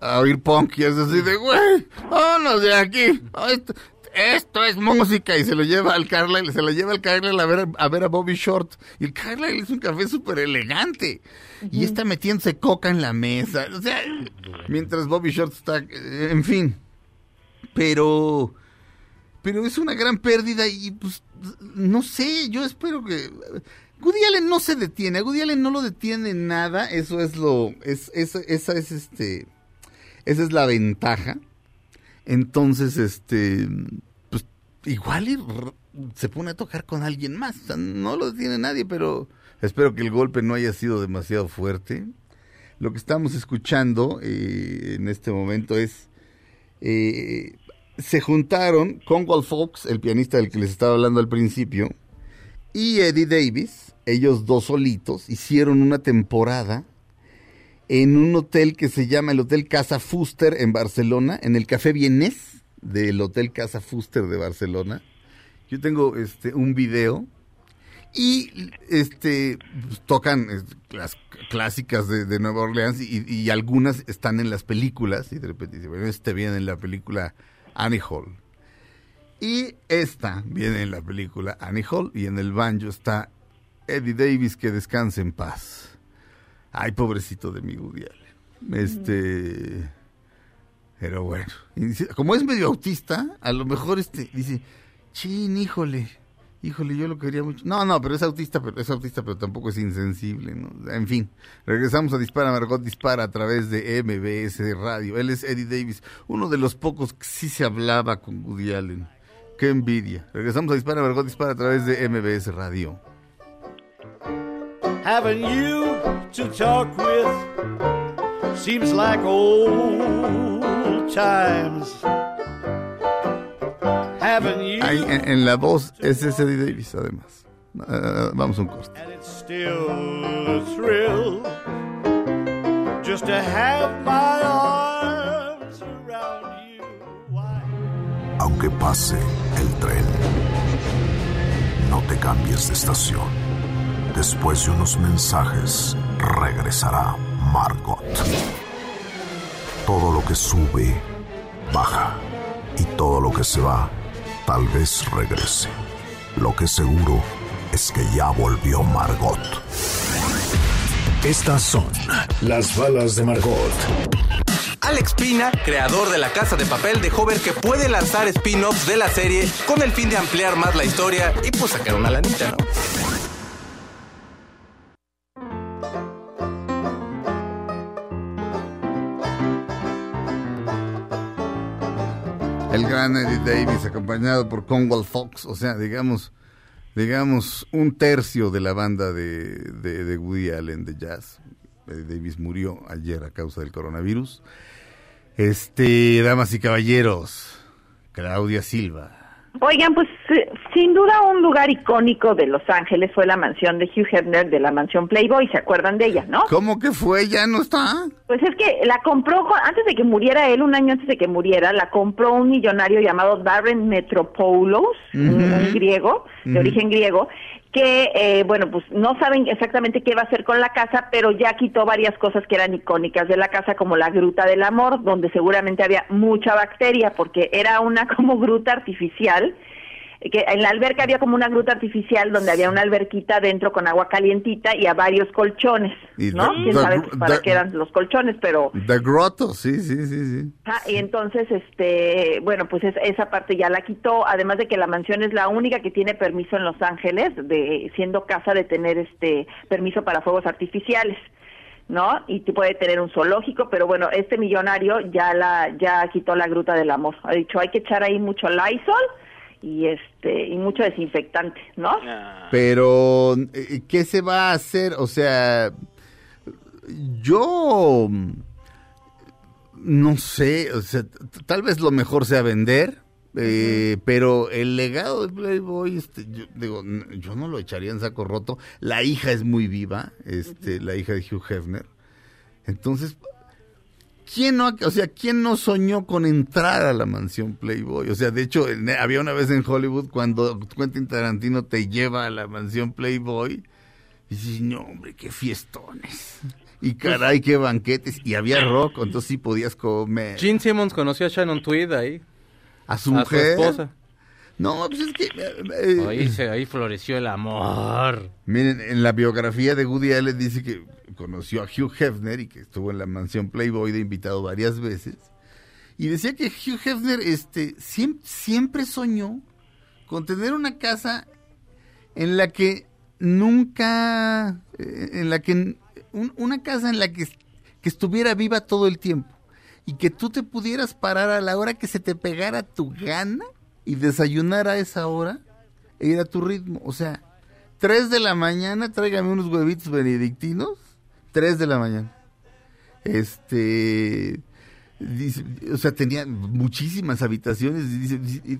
Speaker 1: a oír punk y es así de, güey, vámonos de aquí. Esto, es música y se lo lleva al Carlyle, se lo lleva al Carlyle a ver a, ver a Bobby Short. Y el Carlyle es un café súper elegante. Y está metiéndose coca en la mesa. O sea, mientras Bobby Short está, en fin. Pero, pero es una gran pérdida y pues, no sé, yo espero que... Woody Allen no se detiene, a Woody Allen no lo detiene nada, eso es lo, es, esa, esa es este, esa es la ventaja. Entonces, este, pues igual se pone a tocar con alguien más. No lo detiene nadie, pero espero que el golpe no haya sido demasiado fuerte. Lo que estamos escuchando eh, en este momento es, eh, se juntaron con Walt Fox, el pianista del que les estaba hablando al principio, y Eddie Davis, ellos dos solitos, hicieron una temporada en un hotel que se llama el Hotel Casa Fuster en Barcelona, en el Café Vienés del Hotel Casa Fuster de Barcelona. Yo tengo este un video y este pues, tocan las clásicas de, Nueva Orleans y, y algunas están en las películas y de repente dice, bueno, este viene en la película Annie Hall. Y esta viene en la película Annie Hall y en el banjo está Eddie Davis, que descanse en paz. Ay, pobrecito de mi Woody Allen. Este... Pero bueno, como es medio autista, a lo mejor este dice, chin, híjole, híjole, yo lo quería mucho. No, no, pero es autista, pero es autista, pero tampoco es insensible. En fin, regresamos a Dispara, Margot Dispara a través de MBS Radio. Él es Eddie Davis, uno de los pocos que sí se hablaba con Woody Allen. Qué envidia. Regresamos a Dispara, Margot Dispara a través de MBS Radio.
Speaker 10: Having you to talk with seems like old times. Having you
Speaker 1: Ahí en, en la voz es ese Eddie Davis, además. Ah, vamos a un corte.
Speaker 10: and it's still a thrill just to have my arms around you. Why?
Speaker 8: Aunque pase el tren, no te cambies de estación. Después de unos mensajes, regresará Margot. Todo lo que sube, baja. Y todo lo que se va, tal vez regrese. Lo que seguro es que ya volvió Margot.
Speaker 5: Estas son las balas de Margot.
Speaker 6: Alex Pina, creador de La Casa de Papel, dejó ver que puede lanzar spin-offs de la serie con el fin de ampliar más la historia y pues sacar una lanita, ¿no?
Speaker 1: El gran Eddie Davis acompañado por Conwell Fox, o sea, digamos, digamos un tercio de la banda de, de, de Woody Allen de jazz. Eddie Davis murió ayer a causa del coronavirus. Este, damas y caballeros, Claudia Silva.
Speaker 2: Oigan, pues eh, sin duda un lugar icónico de Los Ángeles fue la mansión de Hugh Hefner de la mansión Playboy, ¿se acuerdan de ella, no?
Speaker 1: ¿Cómo que fue? ¿Ya no está?
Speaker 2: Pues es que la compró antes de que muriera él, un año antes de que muriera, la compró un millonario llamado Darren Metropoulos, un, griego, de origen griego, que, eh, bueno, pues no saben exactamente qué va a hacer con la casa, pero ya quitó varias cosas que eran icónicas de la casa, como la Gruta del Amor, donde seguramente había mucha bacteria, porque era una como gruta artificial, que en la alberca había como una gruta artificial donde había una alberquita dentro con agua calientita y a varios colchones,
Speaker 1: Y
Speaker 2: ¿no?
Speaker 1: the-
Speaker 2: Quién
Speaker 1: the-
Speaker 2: sabe para
Speaker 1: the-
Speaker 2: qué eran los colchones, pero
Speaker 1: The Grotto, sí, sí, sí, sí.
Speaker 2: Ah, y entonces, este, bueno, pues es- esa parte ya la quitó, además de que la mansión es la única que tiene permiso en Los Ángeles, de siendo casa de tener este permiso para fuegos artificiales, ¿no? Y tú puede tener un zoológico, pero bueno, este millonario ya la ya quitó la gruta del amor. Ha dicho, hay que echar ahí mucho Lysol y este y mucho desinfectante, ¿no?
Speaker 1: Pero, eh, ¿qué se va a hacer? O sea, yo mm, no sé, o sea, tal vez lo mejor sea vender, eh, pero el legado de Playboy, este, yo, digo, yo no lo echaría en saco roto. La hija es muy viva, este, la hija de Hugh Hefner. Entonces, ¿quién no, o sea, quién no soñó con entrar a la mansión Playboy? O sea, de hecho, había una vez en Hollywood cuando Quentin Tarantino te lleva a la mansión Playboy y dices, no, hombre, qué fiestones. Y caray, qué banquetes. Y había rock, entonces sí podías comer.
Speaker 3: Gene Simmons conoció a Shannon Tweed ahí.
Speaker 1: ¿A su mujer?
Speaker 3: esposa.
Speaker 1: No, pues es que... eh, eh,
Speaker 3: Ahí, se, ahí floreció el amor.
Speaker 1: Miren, en la biografía de Woody Allen dice que conoció a Hugh Hefner y que estuvo en la mansión Playboy de invitado varias veces. Y decía que Hugh Hefner este, siempre, siempre soñó con tener una casa en la que nunca, eh, en la que, un- una casa en la que, que estuviera viva todo el tiempo y que tú te pudieras parar a la hora que se te pegara tu gana y desayunar a esa hora e ir a tu ritmo. O sea, 3 de la mañana, tráigame unos huevitos benedictinos. 3 de la mañana. Este. Dice, o sea, tenía muchísimas habitaciones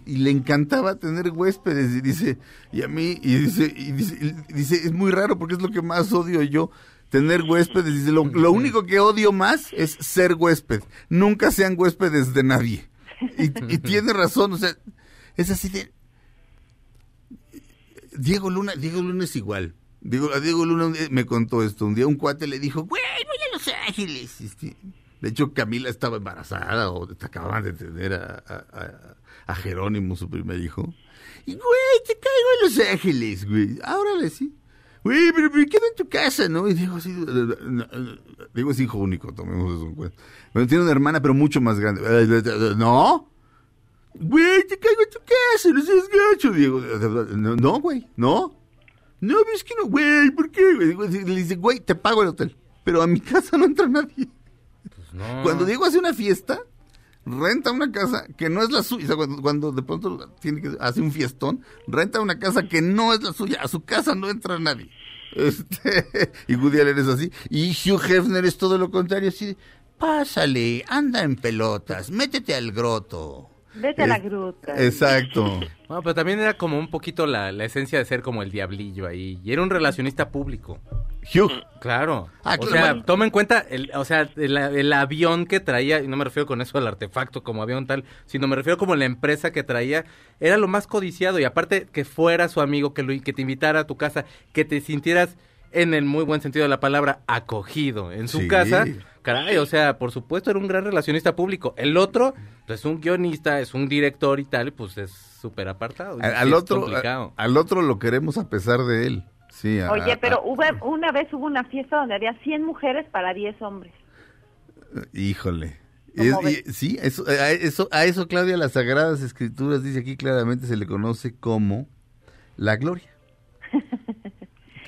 Speaker 1: y, le encantaba tener huéspedes y dice, y a mí, y dice, y dice, y dice, es muy raro porque es lo que más odio yo, tener huéspedes. Dice, lo, lo único que odio más es ser huésped. Nunca sean huéspedes de nadie. Y, y tiene razón, o sea, es así de... Diego Luna, Diego Luna es igual. Diego, a Diego Luna me contó esto. Un día un cuate le dijo, güey, voy a Los Ángeles. Este, de hecho, Camila estaba embarazada o acababan de tener a, a- a- a Jerónimo, su primer hijo. Y, güey, te caigo en Los Ángeles, güey. Ahora le sí. Güey, pero me quedo en tu casa, ¿no? Y digo así, digo es hijo único, tomemos eso en cuenta. Bueno, tiene una hermana, pero mucho más grande. Eh, ¿No? Güey, te caigo en tu casa, no seas gacho, Diego. No, güey, no. No, pero es que no, güey, ¿por qué? Le dice, güey, te pago el hotel, pero a mi casa no entra nadie.
Speaker 3: no.
Speaker 1: Cuando Diego hace una fiesta, renta una casa que no es la suya. O sea, cuando, cuando de pronto tiene que hacer un fiestón, renta una casa que no es la suya. A su casa no entra nadie. Este, y Woody Allen es así. Y Hugh Hefner es todo lo contrario, así de, pásale, anda en pelotas, métete al groto.
Speaker 2: Vete a la gruta.
Speaker 1: Exacto.
Speaker 3: No, pero también era como un poquito la, la esencia de ser como el diablillo ahí. Y era un relacionista público.
Speaker 1: Hugh.
Speaker 3: Claro.
Speaker 1: Ah,
Speaker 3: o sea,
Speaker 1: bueno.
Speaker 3: toma en cuenta, el, o sea, el, el avión que traía, y no me refiero con eso al artefacto como avión tal, sino me refiero como la empresa que traía, era lo más codiciado. Y aparte que fuera su amigo, que, lo, que te invitara a tu casa, que te sintieras, en el muy buen sentido de la palabra, acogido en su
Speaker 1: Sí.
Speaker 3: casa. Caray, o sea, por supuesto era un gran relacionista público. El otro, pues, es un guionista, es un director y tal, pues es súper apartado. y
Speaker 1: Al, al otro, a- al otro lo queremos a pesar de él. Sí, a-
Speaker 2: Oye, pero
Speaker 1: a-
Speaker 2: hubo, una vez hubo una fiesta donde había 100 mujeres para 10 hombres.
Speaker 1: Híjole.
Speaker 2: ¿Cómo
Speaker 1: Es- y- sí, eso, a, eso, a eso, Claudia, las Sagradas Escrituras dice aquí claramente se le conoce como la gloria.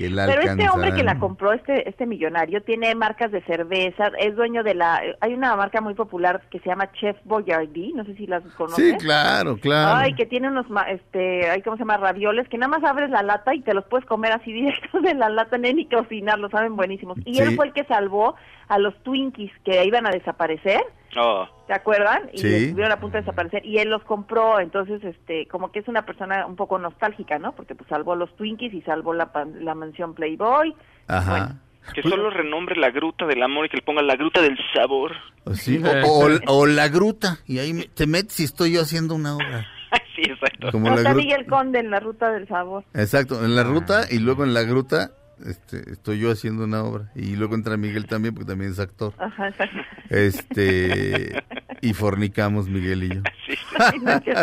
Speaker 1: Que la
Speaker 2: Pero este hombre que la compró, este este millonario, tiene marcas de cerveza, es dueño de la... Hay una marca muy popular que se llama Chef Boyardee, no sé si las conoces.
Speaker 1: Sí, claro, claro.
Speaker 2: Ay, que tiene unos, este, ay, ¿cómo se llama? Ravioles, que nada más abres la lata y te los puedes comer así directo de la lata, no hay ni cocinarlos, saben buenísimos. Y
Speaker 4: Sí.
Speaker 2: él fue el que salvó a los Twinkies que iban a desaparecer,
Speaker 4: Oh.
Speaker 2: ¿se acuerdan? Y
Speaker 4: Sí.
Speaker 2: estuvieron a punto de desaparecer y él los compró, entonces, este, como que es una persona un poco nostálgica, ¿no? Porque pues salvó los Twinkies y salvó la, la mansión Playboy.
Speaker 1: Ajá.
Speaker 4: Que solo renombre la gruta del amor y que le ponga la gruta del sabor.
Speaker 1: O, sí, o, o- o la gruta. Y ahí me- te metes y estoy yo haciendo una obra.
Speaker 4: sí, exacto.
Speaker 1: Como
Speaker 2: No,
Speaker 1: la gruta.
Speaker 2: Miguel Conde en la ruta del sabor.
Speaker 1: Exacto, en la ruta y luego en la gruta este, estoy yo haciendo una obra. Y luego entra Miguel también, porque también es actor.
Speaker 2: Ajá, exacto.
Speaker 1: Este, y fornicamos Miguel y yo.
Speaker 2: Qué-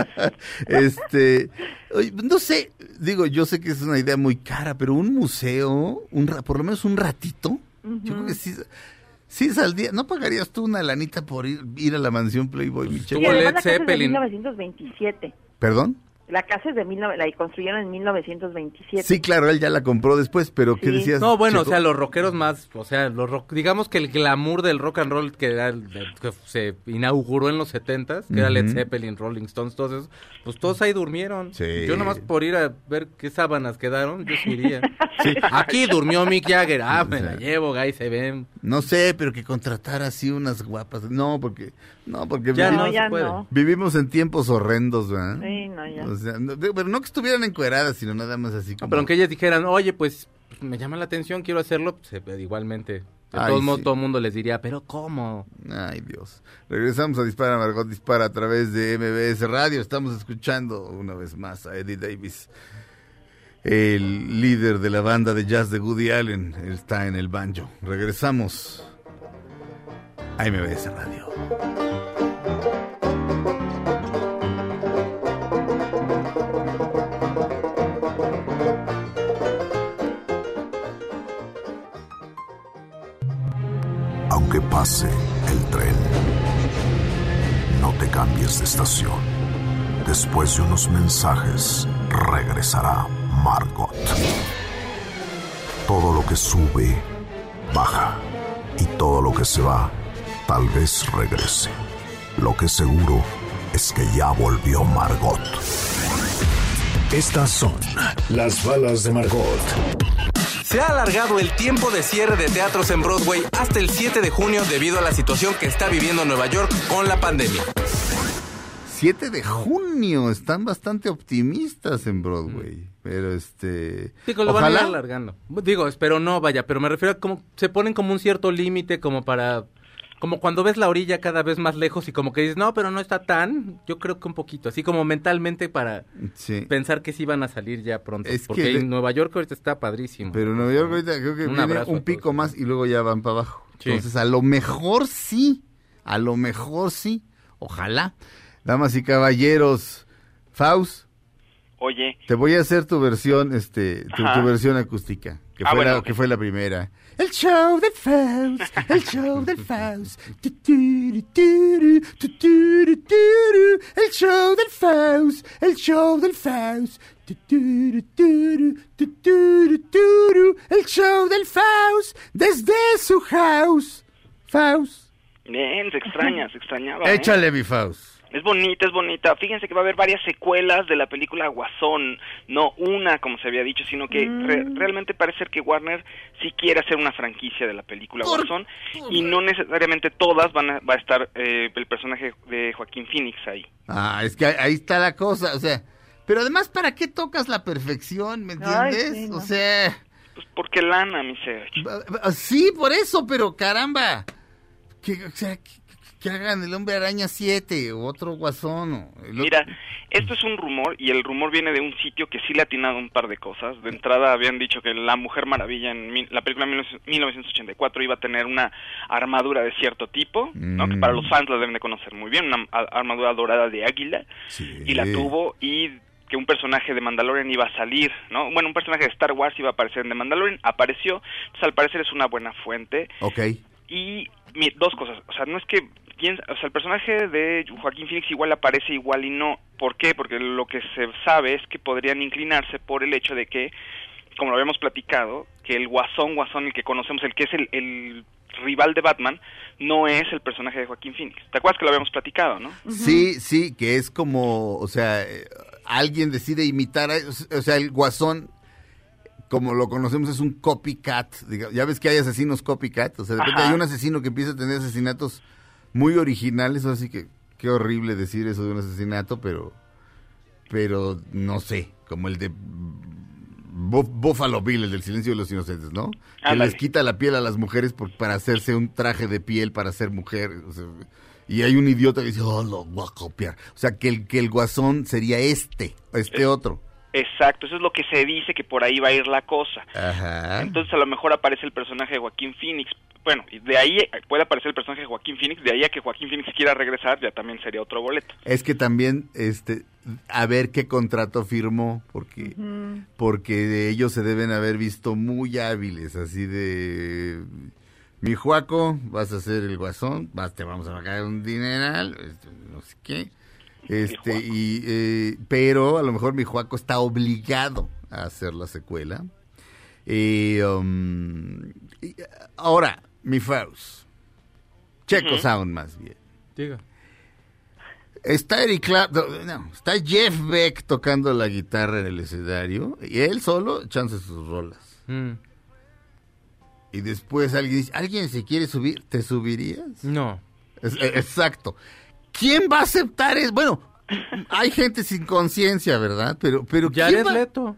Speaker 1: este, oye, no sé, digo, yo sé que es una idea muy cara, pero un museo, un ra- por lo menos un ratito, yo creo que sí, sí saldría, ¿no pagarías tú una lanita por ir, ir a la mansión Playboy, Michelle?
Speaker 2: Y además la casa es de 1927.
Speaker 1: ¿Perdón?
Speaker 2: La casa es de mil, la construyeron en 1927.
Speaker 1: Sí, claro, él ya la compró después, pero ¿qué
Speaker 2: Sí.
Speaker 1: decías?
Speaker 3: No, bueno, o sea, los rockeros más, o sea, los rock- digamos que el glamour del rock and roll que, era que se inauguró en los 70s, que era Led. Zeppelin, Rolling Stones, todos esos, pues todos ahí durmieron.
Speaker 1: Sí.
Speaker 3: Yo nomás por ir a ver qué sábanas quedaron, yo sí iría. Aquí durmió Mick Jagger, ah, me la llevo, ahí se ven.
Speaker 1: No sé, pero que contratar así unas guapas. No, porque no, porque
Speaker 3: Ya
Speaker 1: vivi-
Speaker 3: no, ya se puede. no.
Speaker 1: vivimos en tiempos horrendos, ¿verdad?
Speaker 2: Sí, no, ya.
Speaker 1: O sea, no, de- pero no que estuvieran encueradas, sino nada más así
Speaker 3: No,
Speaker 1: como
Speaker 3: pero aunque ellas dijeran, oye, pues me llama la atención, quiero hacerlo, pues, eh, igualmente. De
Speaker 1: Ay,
Speaker 3: todos modos,
Speaker 1: sí.
Speaker 3: todo el mundo les diría, pero ¿cómo?
Speaker 1: Ay, Dios. Regresamos a Dispara, Margot Dispara a través de MBS Radio. Estamos escuchando una vez más a Eddie Davis, el líder de la banda de jazz de Woody Allen. Él está en el banjo. Regresamos a MBS Radio.
Speaker 8: Aunque pase el tren, no te cambies de estación. Después de unos mensajes, regresará Margot. Todo lo que sube, baja. Y todo lo que se va, tal vez regrese. Lo que seguro es que ya volvió Margot.
Speaker 5: Estas son las balas de Margot.
Speaker 6: Se ha alargado el tiempo de cierre de teatros en Broadway hasta el 7 de junio debido a la situación que está viviendo Nueva York con la pandemia.
Speaker 1: 7 de junio, están bastante optimistas en Broadway. Pero este.
Speaker 3: Digo, lo van a ir
Speaker 1: ojalá-
Speaker 3: alargando. Digo, espero no, vaya, pero me refiero a como se ponen como un cierto límite como para como cuando ves la orilla cada vez más lejos y como que dices, "No, pero no está tan." Yo creo que un poquito, así como mentalmente para
Speaker 1: Sí.
Speaker 3: pensar que sí van a salir ya pronto,
Speaker 1: Es
Speaker 3: porque
Speaker 1: que
Speaker 3: en Nueva York ahorita está padrísimo.
Speaker 1: Pero Nueva York ahorita creo que
Speaker 3: Un
Speaker 1: viene un pico más y luego ya van para abajo.
Speaker 3: Sí.
Speaker 1: Entonces, a lo mejor sí. A lo mejor sí. Ojalá. Damas y caballeros, Faust,
Speaker 4: Oye,
Speaker 1: te voy a hacer tu versión, este, tu, versión acústica, que
Speaker 4: Ah,
Speaker 1: fue
Speaker 4: bueno,
Speaker 1: la,
Speaker 4: ok.
Speaker 1: que fue la primera. El show del Faust, el show del Faust. El show del Faust, el show del Faust. El show del Faust desde su house. Faust.
Speaker 4: bien, se extraña, se extrañaba. ¿eh?
Speaker 1: Échale mi Faust.
Speaker 4: Es bonita, es bonita. Fíjense que va a haber varias secuelas de la película Guasón. No una, como se había dicho, sino que re- realmente parece ser que Warner sí quiere hacer una franquicia de la película
Speaker 1: Por-
Speaker 4: Guasón. Y no necesariamente todas van a, va a estar eh, el personaje de Joaquín Phoenix ahí.
Speaker 1: Ah, es que ahí- está la cosa, o sea, pero además, ¿para qué tocas la perfección? ¿Me
Speaker 2: Ay,
Speaker 1: entiendes?
Speaker 2: sí, no.
Speaker 1: O sea,
Speaker 4: Pues porque lana, mi Serge.
Speaker 1: sí, por eso, pero caramba, que, o sea, que, hagan el hombre araña 7 o otro guasón. o el otro-
Speaker 4: Mira, esto es un rumor y el rumor viene de un sitio que sí le ha atinado un par de cosas. De entrada habían dicho que la Mujer Maravilla en la película 1984 iba a tener una armadura de cierto tipo, ¿no? que
Speaker 1: Mm.
Speaker 4: para los fans la deben de conocer muy bien, una armadura dorada de águila,
Speaker 1: Sí.
Speaker 4: y la tuvo y que un personaje de Mandalorian iba a salir, ¿no? Bueno, un personaje de Star Wars iba a aparecer en The Mandalorian, apareció, pues al parecer es una buena fuente.
Speaker 1: Ok,
Speaker 4: Y dos cosas, o sea, no es que piensa, o sea, el personaje de Joaquín Phoenix igual aparece igual y no. ¿Por qué? Porque lo que se sabe es que podrían inclinarse por el hecho de que, como lo habíamos platicado, que el guasón, guasón, el que conocemos, el que es el, el rival de Batman, no es el personaje de Joaquín Phoenix. ¿Te acuerdas que lo habíamos platicado, no?
Speaker 1: sí, sí, que es como, o sea, eh, alguien decide imitar, a, o sea, el guasón, como lo conocemos, es un copycat. Ya ves que hay asesinos copycat, o sea, de repente
Speaker 4: Ajá.
Speaker 1: hay un asesino que empieza a tener asesinatos muy originales, así que qué horrible decir eso de un asesinato, pero, pero no sé, como el de Bu- Buffalo Bill, el del silencio de los inocentes, ¿no? Que les quita la piel a las mujeres por- para hacerse un traje de piel para ser mujer. o sea, y hay un idiota que dice, oh, lo voy a copiar. O sea, que el, que el guasón sería este, este otro.
Speaker 4: Exacto, eso es lo que se dice que por ahí va a ir la cosa.
Speaker 1: Ajá.
Speaker 4: Entonces a lo mejor aparece el personaje de Joaquín Phoenix. Bueno, y de ahí puede aparecer el personaje de Joaquín Phoenix, de ahí a que Joaquín Phoenix quiera regresar ya también sería otro boleto.
Speaker 1: Es que también, este, a ver qué contrato firmó, porque, porque de ellos se deben haber visto muy hábiles, así de, mi Juaco, vas a ser el guasón, vas, te vamos a pagar un dineral, este, no sé qué, este, y, eh, pero a lo mejor mi Juaco está obligado a hacer la secuela. Y, um, y, ahora, mi Faust, Checo
Speaker 4: Ujú.
Speaker 1: Sound más bien.
Speaker 3: Diga.
Speaker 1: Está Eric Clapton, no, está Jeff Beck tocando la guitarra en el escenario y él solo echándose sus rolas.
Speaker 3: Mm,
Speaker 1: Y después alguien dice, ¿alguien se quiere subir? ¿Te subirías?
Speaker 3: No.
Speaker 1: Es- eh, exacto. ¿Quién va a aceptar eso? Bueno, hay gente sin conciencia, ¿verdad? Pero, pero ¿quién
Speaker 3: Jared
Speaker 1: va-
Speaker 3: Leto.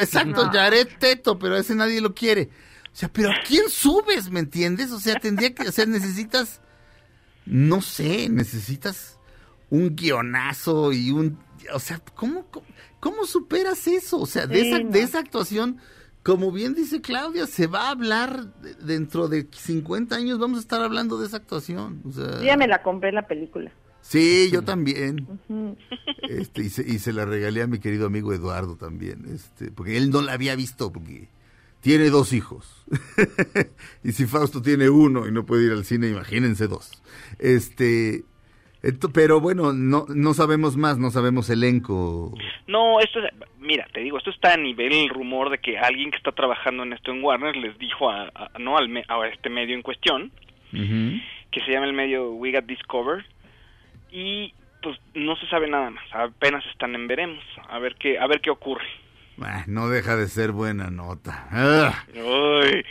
Speaker 1: Exacto,
Speaker 2: No.
Speaker 1: Jared Teto, pero a ese nadie lo quiere. O sea, pero ¿a quién subes, me entiendes? O sea, tendría que, o sea, necesitas, no sé, necesitas un guionazo y un, o sea, ¿cómo, cómo, cómo superas eso? O sea, de,
Speaker 2: Sí,
Speaker 1: esa,
Speaker 2: no.
Speaker 1: de esa actuación, como bien dice Claudia, se va a hablar de- dentro de 50 años, vamos a estar hablando de esa actuación. O sea,
Speaker 2: Yo ya me la compré la película.
Speaker 1: Sí, yo también. Este, y, se, y se la regalé a mi querido amigo Eduardo también, este, porque él no la había visto, porque tiene dos hijos. y si Fausto tiene uno y no puede ir al cine, imagínense dos. Este, ento- pero bueno, no, no sabemos más, no sabemos elenco.
Speaker 4: No, esto es, mira, te digo, esto está a nivel el rumor de que alguien que está trabajando en esto en Warner les dijo a, a- no al me- a este medio en cuestión, que se llama el medio We Got Discovered y pues no se sabe nada más, apenas están en veremos, a ver qué a ver qué ocurre.
Speaker 1: No deja de ser buena nota.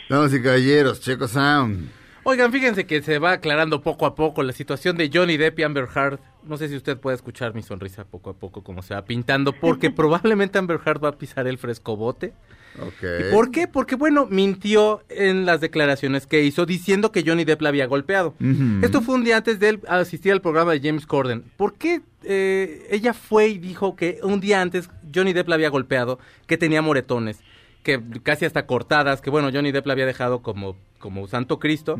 Speaker 1: Damas y caballeros, Checo Sound.
Speaker 3: Oigan, fíjense que se va aclarando poco a poco la situación de Johnny Depp y Amber Heard. No sé si usted puede escuchar mi sonrisa poco a poco como se va pintando, porque probablemente Amber Heard va a pisar el frescobote.
Speaker 1: Ok.
Speaker 3: ¿Y por qué? Porque, bueno, mintió en las declaraciones que hizo diciendo que Johnny Depp la había golpeado. Esto fue un día antes de él asistir al programa de James Corden. ¿Por qué eh, ella fue y dijo que un día antes Johnny Depp la había golpeado, que tenía moretones, que casi hasta cortadas, que bueno, Johnny Depp la había dejado como, como Santo Cristo?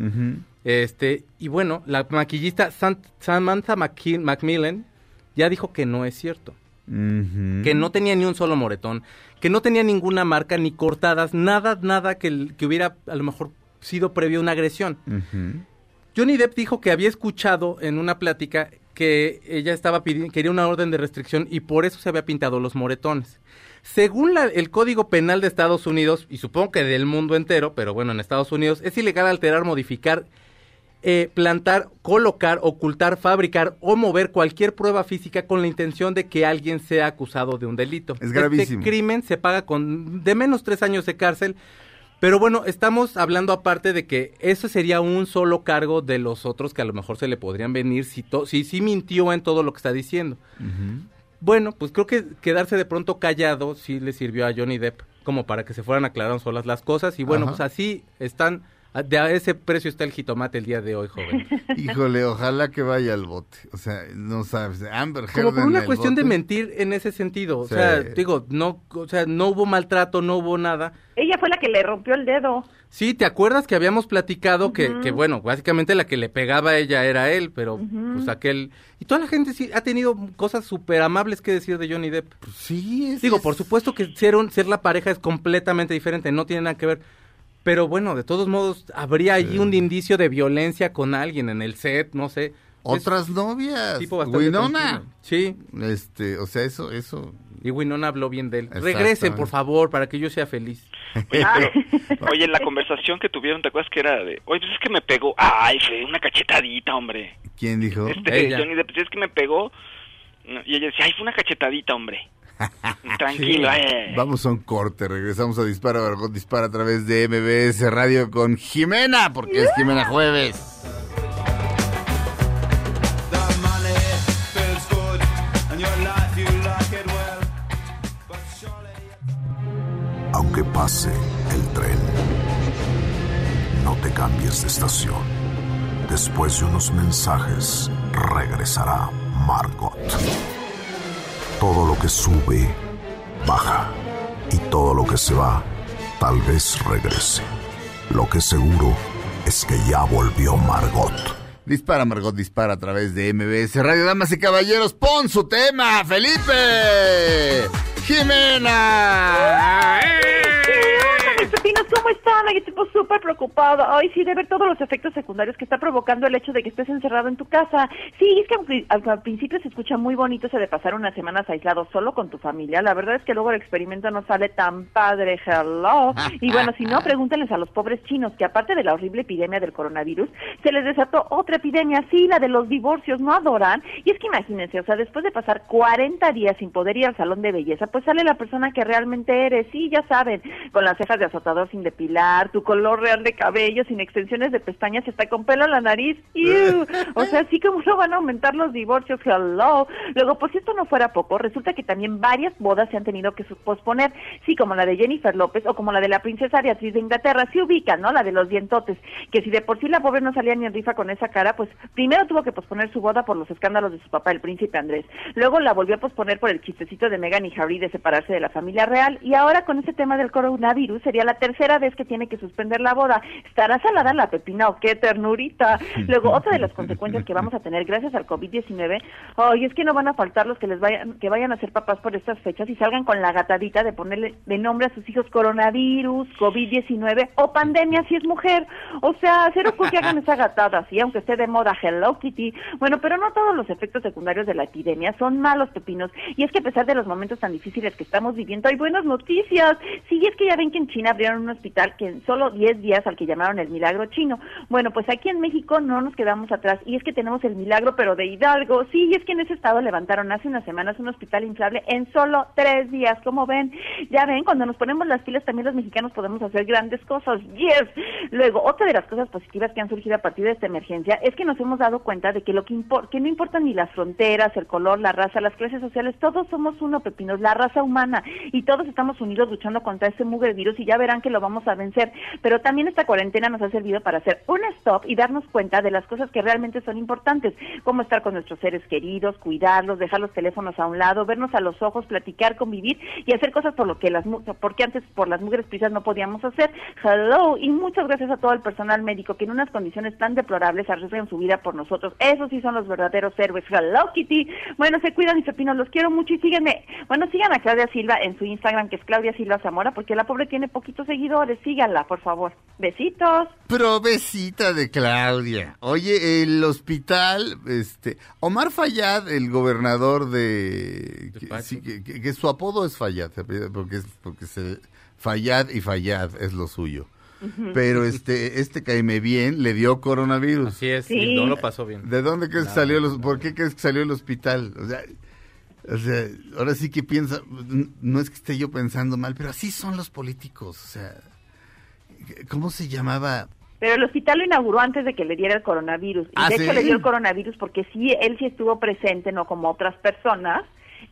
Speaker 3: Este, y bueno, la maquillista Samantha Macmillan ya dijo que no es cierto que no tenía ni un solo moretón, que no tenía ninguna marca ni cortadas, nada, nada que, que hubiera a lo mejor sido previo a una agresión. Johnny Depp dijo que había escuchado en una plática que ella estaba pidiendo, quería una orden de restricción y por eso se había pintado los moretones. Según la- el Código Penal de Estados Unidos, y supongo que del mundo entero, pero bueno, en Estados Unidos, es ilegal alterar, modificar, eh, plantar, colocar, ocultar, fabricar o mover cualquier prueba física con la intención de que alguien sea acusado de un delito.
Speaker 1: Es gravísimo.
Speaker 3: Este crimen se paga con de menos tres años de cárcel. Pero bueno, estamos hablando aparte de que eso sería un solo cargo de los otros que a lo mejor se le podrían venir si si sí mintió en todo lo que está diciendo. Bueno, pues creo que quedarse de pronto callado sí le sirvió a Johnny Depp como para que se fueran aclarando solas las cosas y bueno,
Speaker 1: Ajá.
Speaker 3: pues así están de a ese precio está el jitomate el día de hoy, joven.
Speaker 1: Híjole, ojalá que vaya al bote. O sea, no sabes. Amber Heard
Speaker 3: Como por
Speaker 1: en
Speaker 3: una
Speaker 1: el
Speaker 3: cuestión de mentir en ese sentido, o
Speaker 1: Sí.
Speaker 3: sea, digo, no, o sea, no hubo maltrato, no hubo nada.
Speaker 2: Ella fue la que le rompió el dedo.
Speaker 3: Sí, ¿te acuerdas que habíamos platicado que, que, bueno, básicamente la que le pegaba a ella era él, pero pues aquel... Y toda la gente sí ha tenido cosas súper amables que decir de Johnny Depp.
Speaker 1: Pues sí, es,
Speaker 3: Digo,
Speaker 1: es-
Speaker 3: por supuesto que ser, un- ser la pareja es completamente diferente, no tiene nada que ver. Pero bueno, de todos modos, habría allí un indicio de violencia con alguien en el set, no sé. Es
Speaker 1: Otras novias.
Speaker 3: tipo bastante
Speaker 1: Winona.
Speaker 3: tranquilo. Sí,
Speaker 1: Este, o sea, eso, eso.
Speaker 3: y Winona habló bien de él. Regresen, por favor, para que yo sea feliz.
Speaker 4: Oye, pero- oye, en la conversación que tuvieron, ¿te acuerdas que era de, oye, pues es que me pegó? Ay, fue una cachetadita, hombre.
Speaker 1: ¿Quién dijo?
Speaker 4: Este,
Speaker 3: Ella.
Speaker 4: Johnny Depp, "Sí, es que me pegó. Y ella decía, ay, fue una cachetadita, hombre. Tranquilo,
Speaker 3: Sí.
Speaker 4: eh.
Speaker 1: Vamos a un corte, regresamos a Dispara, Margot Dispara a través de MBS Radio con Jimena, porque es Jimena Jueves.
Speaker 8: Aunque pase el tren, no te cambies de estación. Después de unos mensajes, regresará Margot. Todo lo que sube, baja. Y todo lo que se va, tal vez regrese. Lo que seguro es que ya volvió Margot.
Speaker 1: Dispara, Margot Dispara a través de MBS Radio. Damas y caballeros, pon su tema, Felipe. Jimena.
Speaker 2: ¿cómo están? Ay, estoy pues, súper preocupada. Ay, sí, de ver todos los efectos secundarios que está provocando el hecho de que estés encerrado en tu casa. Sí, es que pri- al, principio se escucha muy bonito eso de pasar unas semanas aislado solo con tu familia. La verdad es que luego el experimento no sale tan padre, hello. Y bueno, si no, pregúntenles a los pobres chinos que aparte de la horrible epidemia del coronavirus, se les desató otra epidemia, sí, la de los divorcios, ¿no adoran? Y es que imagínense, o sea, después de pasar 40 días sin poder ir al salón de belleza, pues sale la persona que realmente eres, sí, ya saben, con las cejas de azotador sin depilar, tu color real de cabello, sin extensiones de pestañas, hasta con pelo en la nariz, ¡Ew! o sea, sí como no van a aumentar los divorcios, hello. Luego, pues si esto no fuera poco, resulta que también varias bodas se han tenido que posponer, sí, como la de Jennifer López o como la de la princesa Beatriz de Inglaterra, sí ubican, ¿no? La de los dientotes, que si de por sí la pobre no salía ni en rifa con esa cara, pues primero tuvo que posponer su boda por los escándalos de su papá, el príncipe Andrés. Luego la volvió a posponer por el chistecito de Meghan y Harry de separarse de la familia real. Y ahora con ese tema del coronavirus sería la tercera vez que tiene que suspender la boda. ¿Estará salada la pepina o qué ternurita? Luego, otra de las consecuencias que vamos a tener gracias al COVID-19, ay, es que no van a faltar los que les vayan, que vayan a ser papás por estas fechas y salgan con la gatadita de ponerle de nombre a sus hijos coronavirus, COVID-19 o pandemia si es mujer. O sea, cero que hagan esa gatada, sí, aunque esté de moda Hello Kitty. Bueno, pero no todos los efectos secundarios de la epidemia son malos pepinos. Y es que a pesar de los momentos tan difíciles que estamos viviendo, hay buenas noticias. Sí, es que ya ven que en China abrieron un hospital que en solo 10 días al que llamaron el milagro chino. Bueno, pues aquí en México no nos quedamos atrás y es que tenemos el milagro pero de Hidalgo. Sí, y es que en ese estado levantaron hace unas semanas un hospital inflable en solo tres días. Como ven, ya ven, cuando nos ponemos las pilas también los mexicanos podemos hacer grandes cosas. Yes. Luego, otra de las cosas positivas que han surgido a partir de esta emergencia es que nos hemos dado cuenta de que lo que, impor- que no importan ni las fronteras, el color, la raza, las clases sociales, todos somos uno, pepinos, la raza humana y todos estamos unidos luchando contra ese mugre virus y ya verán que lo vamos a vencer. Pero también esta cuarentena nos ha servido para hacer un stop y darnos cuenta de las cosas que realmente son importantes, como estar con nuestros seres queridos, cuidarlos, dejar los teléfonos a un lado, vernos a los ojos, platicar, convivir y hacer cosas por lo que las porque antes por las mugres prisas no podíamos hacer. Hello y muchas gracias a todo el personal médico que en unas condiciones tan deplorables arriesgan su vida por nosotros. Esos sí son los verdaderos héroes. Hello Kitty. Bueno, se cuidan mis pepinos, los quiero mucho y síguenme. Bueno, sigan a Claudia Silva en su Instagram que es Claudia Silva Zamora porque la pobre tiene poquitos seguidores. Síganla, por favor. Besitos.
Speaker 1: Provecita de Claudia. Oye, el hospital, este, Omar Fayad, el gobernador de, que, sí, que- que- que su apodo es Fayad, porque es, porque se, Fayad y Fayad es lo suyo. Pero este, este caime bien le dio coronavirus.
Speaker 3: Así es,
Speaker 2: Sí.
Speaker 3: y no lo pasó bien.
Speaker 1: ¿De dónde crees que salió? Los, ¿Por qué crees que salió del hospital? O sea, o sea, ahora sí que piensa, no es que esté yo pensando mal, pero así son los políticos. O sea, ¿cómo se llamaba?
Speaker 2: Pero el hospital lo inauguró antes de que le diera el coronavirus. Y
Speaker 1: Ah,
Speaker 2: de
Speaker 1: ¿sí?
Speaker 2: hecho le dio el coronavirus porque sí, él sí estuvo presente, no como otras personas,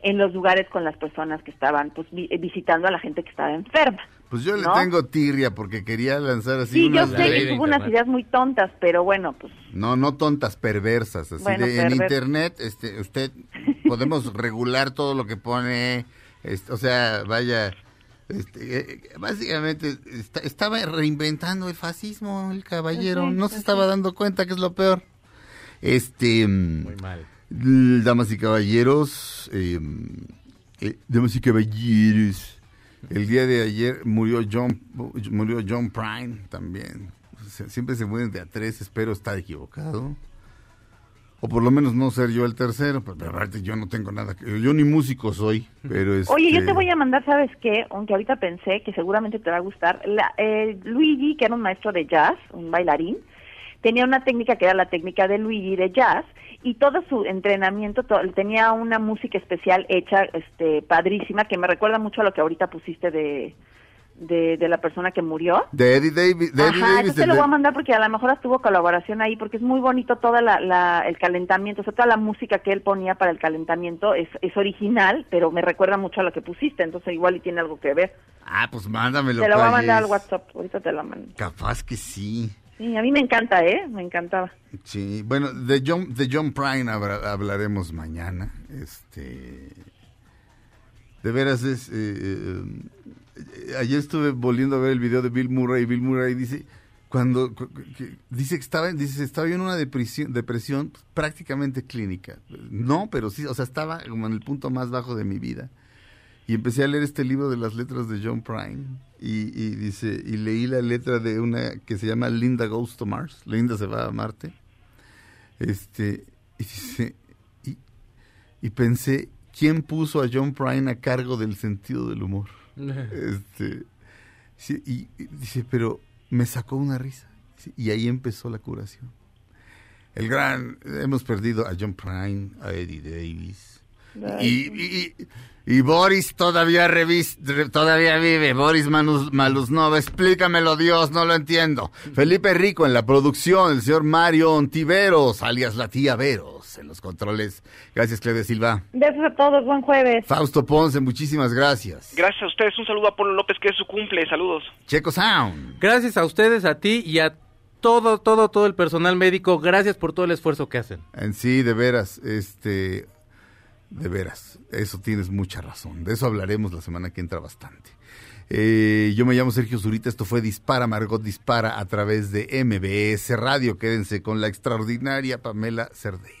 Speaker 2: en los lugares con las personas que estaban pues vi- visitando a la gente que estaba enferma.
Speaker 1: Pues yo le tengo tirria porque quería lanzar así
Speaker 2: Sí, yo sé que tuvo unas ideas muy tontas, pero bueno, pues
Speaker 1: No, no tontas, perversas. Así
Speaker 2: Bueno,
Speaker 1: de, en internet, este, usted, podemos regular todo lo que pone, este, o sea, vaya, este, eh, básicamente está- estaba reinventando el fascismo, el caballero, no se estaba dando cuenta que es lo peor. Este,
Speaker 3: Muy mal.
Speaker 1: damas y caballeros, eh, eh, damas y caballeros, el día de ayer murió John, murió John Prine también. Siempre se mueren de a tres, espero estar equivocado. O por lo menos no ser yo el tercero, pero, pero aparte yo no tengo nada que... Yo ni músico soy, pero es...
Speaker 2: Oye, yo te voy a mandar, ¿sabes qué? Aunque ahorita pensé que seguramente te va a gustar. La, eh, Luigi, que era un maestro de jazz, un bailarín, tenía una técnica que era la técnica de Luigi de jazz y todo su entrenamiento to- tenía una música especial hecha, este, padrísima, que me recuerda mucho a lo que ahorita pusiste de, de, de la persona que murió.
Speaker 1: De Eddie Davis. De Eddie
Speaker 2: Ajá,
Speaker 1: Davis,
Speaker 2: te lo voy a mandar porque a lo mejor tuvo colaboración ahí, porque es muy bonito toda la, la- el calentamiento, o sea, toda la música que él ponía para el calentamiento es, es original, pero me recuerda mucho a lo que pusiste, entonces igual y tiene algo que ver.
Speaker 1: Ah, pues mándamelo.
Speaker 2: te lo voy a mandar al WhatsApp, ahorita te lo mando.
Speaker 1: Capaz que sí.
Speaker 2: Sí, a mí me encanta, ¿eh? Me encantaba.
Speaker 1: Sí, bueno, de John, de John Prine habla- hablaremos mañana. Este, de veras es. eh, eh, eh, ayer estuve volviendo a ver el video de Bill Murray. y Bill Murray dice cuando dice que estaba, dice estaba en una depresión, depresión prácticamente clínica. No, pero sí, o sea, estaba como en el punto más bajo de mi vida. Y empecé a leer este libro de las letras de John Prine y, y dice y leí la letra de una que se llama Linda Goes to Mars. Linda se va a Marte. Este y dice y, y pensé quién puso a John Prine a cargo del sentido del humor. Este sí, y, y dice pero me sacó una risa y ahí empezó la curación. El gran hemos perdido a John Prine, a Eddie Davis. Y, y, y- y Boris todavía revis- re- todavía vive. Boris Manus, Malusnova, explícamelo Dios, no lo entiendo. Felipe Rico en la producción, el señor Mario Ontiveros, alias la tía Veros, en los controles. Gracias, Claudia Silva.
Speaker 2: Besos a todos, buen jueves.
Speaker 1: Fausto Ponce, muchísimas gracias.
Speaker 4: Gracias a ustedes. Un saludo a Polo López, que es su cumple. Saludos.
Speaker 1: Checo Sound.
Speaker 3: Gracias a ustedes, a ti y a todo, todo, todo el personal médico. Gracias por todo el esfuerzo que hacen.
Speaker 1: En sí, de veras, este, de veras, eso tienes mucha razón. De eso hablaremos la semana que entra bastante. Eh, yo me llamo Sergio Zurita, esto fue Dispara, Margot Dispara a través de MBS Radio. Quédense con la extraordinaria Pamela Cerdeira.